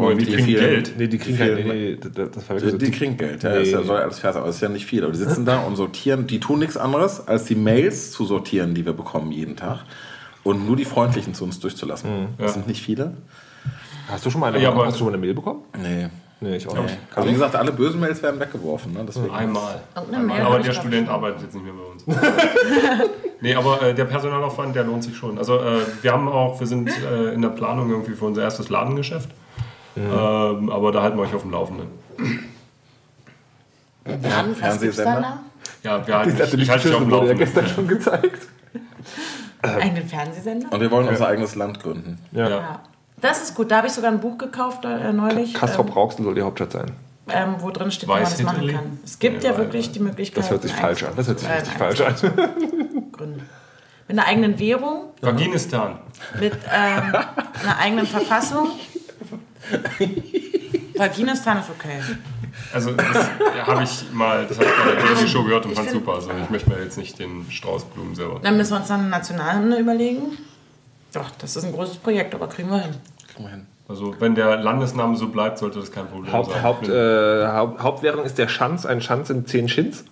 Moment, die kriegen Geld? Nee, die kriegen kein, nee, nee, das, das war Die, wirklich die so- kriegen Geld, ja, Nee. ist ja, soll alles fertig, aber es ist ja nicht viel. Aber die sitzen da und sortieren, die tun nichts anderes, als die Mails zu sortieren, die wir bekommen jeden Tag. Und nur die freundlichen zu uns durchzulassen. Das sind nicht viele. Hast du schon mal eine, Ja, Hast du schon mal eine Mail bekommen? Nee. Nee, ich auch nee. nicht. Also wie gesagt, alle bösen Mails werden weggeworfen. Ne? Deswegen. Einmal. Mail Aber der Student arbeitet jetzt nicht mehr bei uns. nee, aber äh, der Personalaufwand, der lohnt sich schon. Also äh, wir haben auch, wir sind äh, in der Planung irgendwie für unser erstes Ladengeschäft. Ähm, aber da halten wir euch auf dem Laufenden. Dann, was Fernsehsender? Ja, wir halten, Die ich, ich halte dich auf dem wurde ja Laufenden. gestern schon gezeigt. Eigenen Fernsehsender? Und wir wollen unser eigenes Land gründen. Ja. Ja. Das ist gut. Da habe ich sogar ein Buch gekauft äh, neulich, Kastrop ähm, Rauxel soll die Hauptstadt sein. ähm, wo drin steht, wie man das machen kann. Es gibt Nee, ja weil- wirklich die Möglichkeit. Das hört sich falsch an. Das hört sich äh, richtig falsch an. Gründen. Mit einer eigenen Währung, Vaginistan. mit ähm, einer eigenen Verfassung. Vaginistan ist okay. Also das habe ich mal, das habe ich bei der Daily Show gehört und fand find- super. Also ich möchte mir jetzt nicht den Straußblumen selber. Dann müssen wir uns dann eine Nationalhymne überlegen. Doch, das ist ein großes Projekt, aber kriegen wir hin. Kriegen wir hin. Also wenn der Landesname so bleibt, sollte das kein Problem Haupt, sein. Haupt, äh, Haupt, Hauptwährung ist der Schanz. Ein Schanz sind 10 Schins.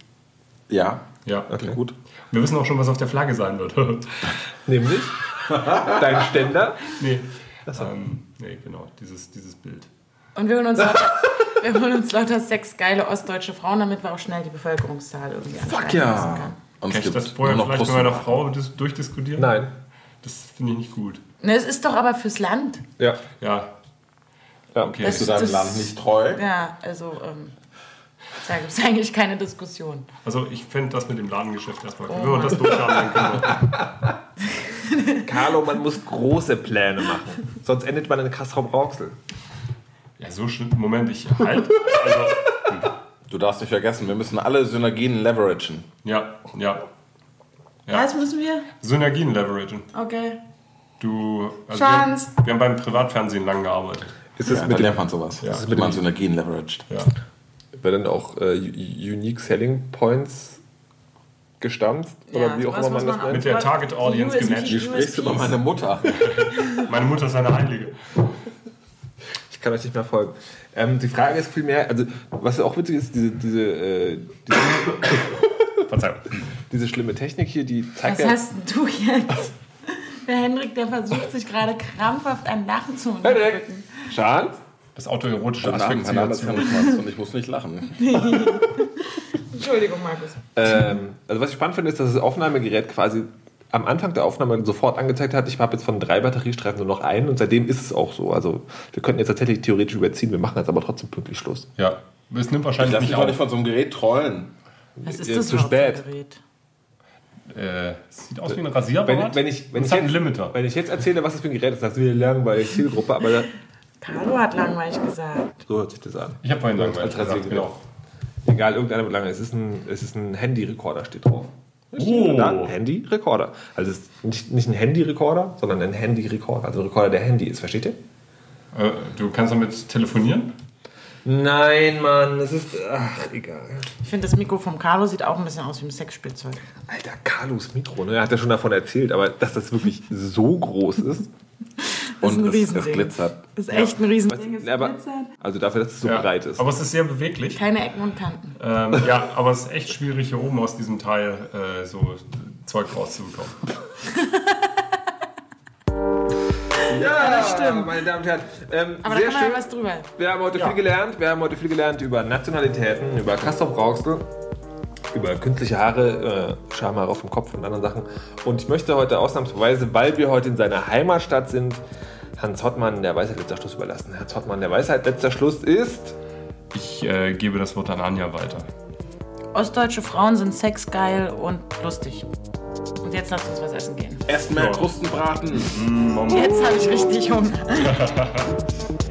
Ja, ja, okay. gut. wir wissen auch schon, was auf der Flagge sein wird. Nämlich dein Ständer. nee. Ähm, nee, genau, dieses, dieses Bild. Und wir holen uns lauter, wir holen uns lauter sechs geile ostdeutsche Frauen, damit wir auch schnell die Bevölkerungszahl irgendwie Fuck ja. können. Und Kann ich das vorher noch vielleicht mit meiner Frau dis- durchdiskutieren? Nein. Das finde ich nicht gut. Ne, es ist doch aber fürs Land. Ja. Ja. Ja. Okay. Bist du deinem Das- Land nicht treu? Ja, also ähm, da gibt es eigentlich keine Diskussion. Also ich fände das mit dem Ladengeschäft erstmal. Oh Wenn wir das durch haben, dann können wir. Carlo, man muss große Pläne machen. Sonst endet man in Kastrop Rauxel. Ja, so schlimm. Moment, ich halt. Also, Du darfst nicht vergessen, wir müssen alle Synergien leveragen. ja, ja. Ja. Was müssen wir? Synergien leveragen. Okay. Du, also Chance. wir, wir haben beim Privatfernsehen lang gearbeitet. Ist es Ja, da mit dem, lernt man sowas. Ja. Das ist mit man so Energien leveraged. Ja. werden dann auch äh, Unique Selling Points gestanzt? Ja, Oder wie auch immer man das nennt? Mit der Target Audience gematcht. Wie sprichst du über meine Mutter? Meine Mutter ist eine Heilige. Ich kann euch nicht mehr folgen. Ähm, die Frage ist vielmehr, also was auch witzig ist, diese, diese, äh, diese, Verzeihung. diese schlimme Technik hier, die zeigt Was ja... hast denn du jetzt? Der Hendrik, der versucht sich gerade krampfhaft ein Lachen zu Henrik! unterdrücken. Chance? Das autoerotische und ich muss nicht lachen. Entschuldigung, Markus. Ähm, also was ich spannend finde, ist, dass das Aufnahmegerät quasi am Anfang der Aufnahme sofort angezeigt hat, ich habe jetzt von drei Batteriestreifen nur noch einen und seitdem ist es auch so. Also wir könnten jetzt tatsächlich theoretisch überziehen, wir machen jetzt aber trotzdem pünktlich Schluss. Ja, es nimmt Ich wahrscheinlich lasse nicht mich doch nicht auf. von so einem Gerät trollen. Was ist das zu überhaupt für ein spät. Gerät? Äh, es sieht aus wie ein Rasierapparat. Wenn, wenn, ich, wenn, ich jetzt, Limiter. wenn ich jetzt erzähle, was das für ein Gerät ist, sagst du wieder langweilig, Zielgruppe, aber Carlo hat langweilig gesagt. so hört sich das an. Ich habe vorhin langweilig gesagt, genau. Egal, irgendeiner wird lange. Es ist ein, es ist ein Handy-Rekorder, steht drauf. Oh. Da, Handy-Rekorder. Also es ist nicht, nicht ein Handy-Rekorder, sondern ein Handy-Rekorder. Also ein Rekorder, der Handy ist, versteht ihr? Äh, du kannst damit telefonieren? Nein, Mann, es ist. Ach, egal. Ich finde, das Mikro vom Carlo sieht auch ein bisschen aus wie ein Sexspielzeug. Alter, Carlos Mikro, ne? Er hat ja schon davon erzählt, aber dass das wirklich so groß ist. Das ist ein Und es, es glitzert. Das ist echt ein Riesending. Es Ja, aber, glitzert. also dafür, dass es so Ja. breit ist. Aber es ist sehr beweglich. Keine Ecken und Kanten. Ähm, ja, aber es ist echt schwierig, hier oben aus diesem Teil äh, so Zeug rauszubekommen. ja, das stimmt. meine Damen und Herren. Ähm, Aber da kann man schön. ja was drüber. Wir haben heute Ja. viel gelernt. Wir haben heute viel gelernt über Nationalitäten, über Castor Brauxel, über künstliche Haare, äh, Schamhaare auf dem Kopf und anderen Sachen. Und ich möchte heute ausnahmsweise, weil wir heute in seiner Heimatstadt sind, Hans Hottmann der Weisheit letzter Schluss überlassen. Hans Hottmann der Weisheit letzter Schluss ist. Ich äh, gebe das Wort an Anja weiter. Ostdeutsche Frauen sind sexgeil und lustig. Und jetzt lasst uns was essen gehen. Erst mehr Ja. Krustenbraten. Jetzt habe ich richtig Hunger.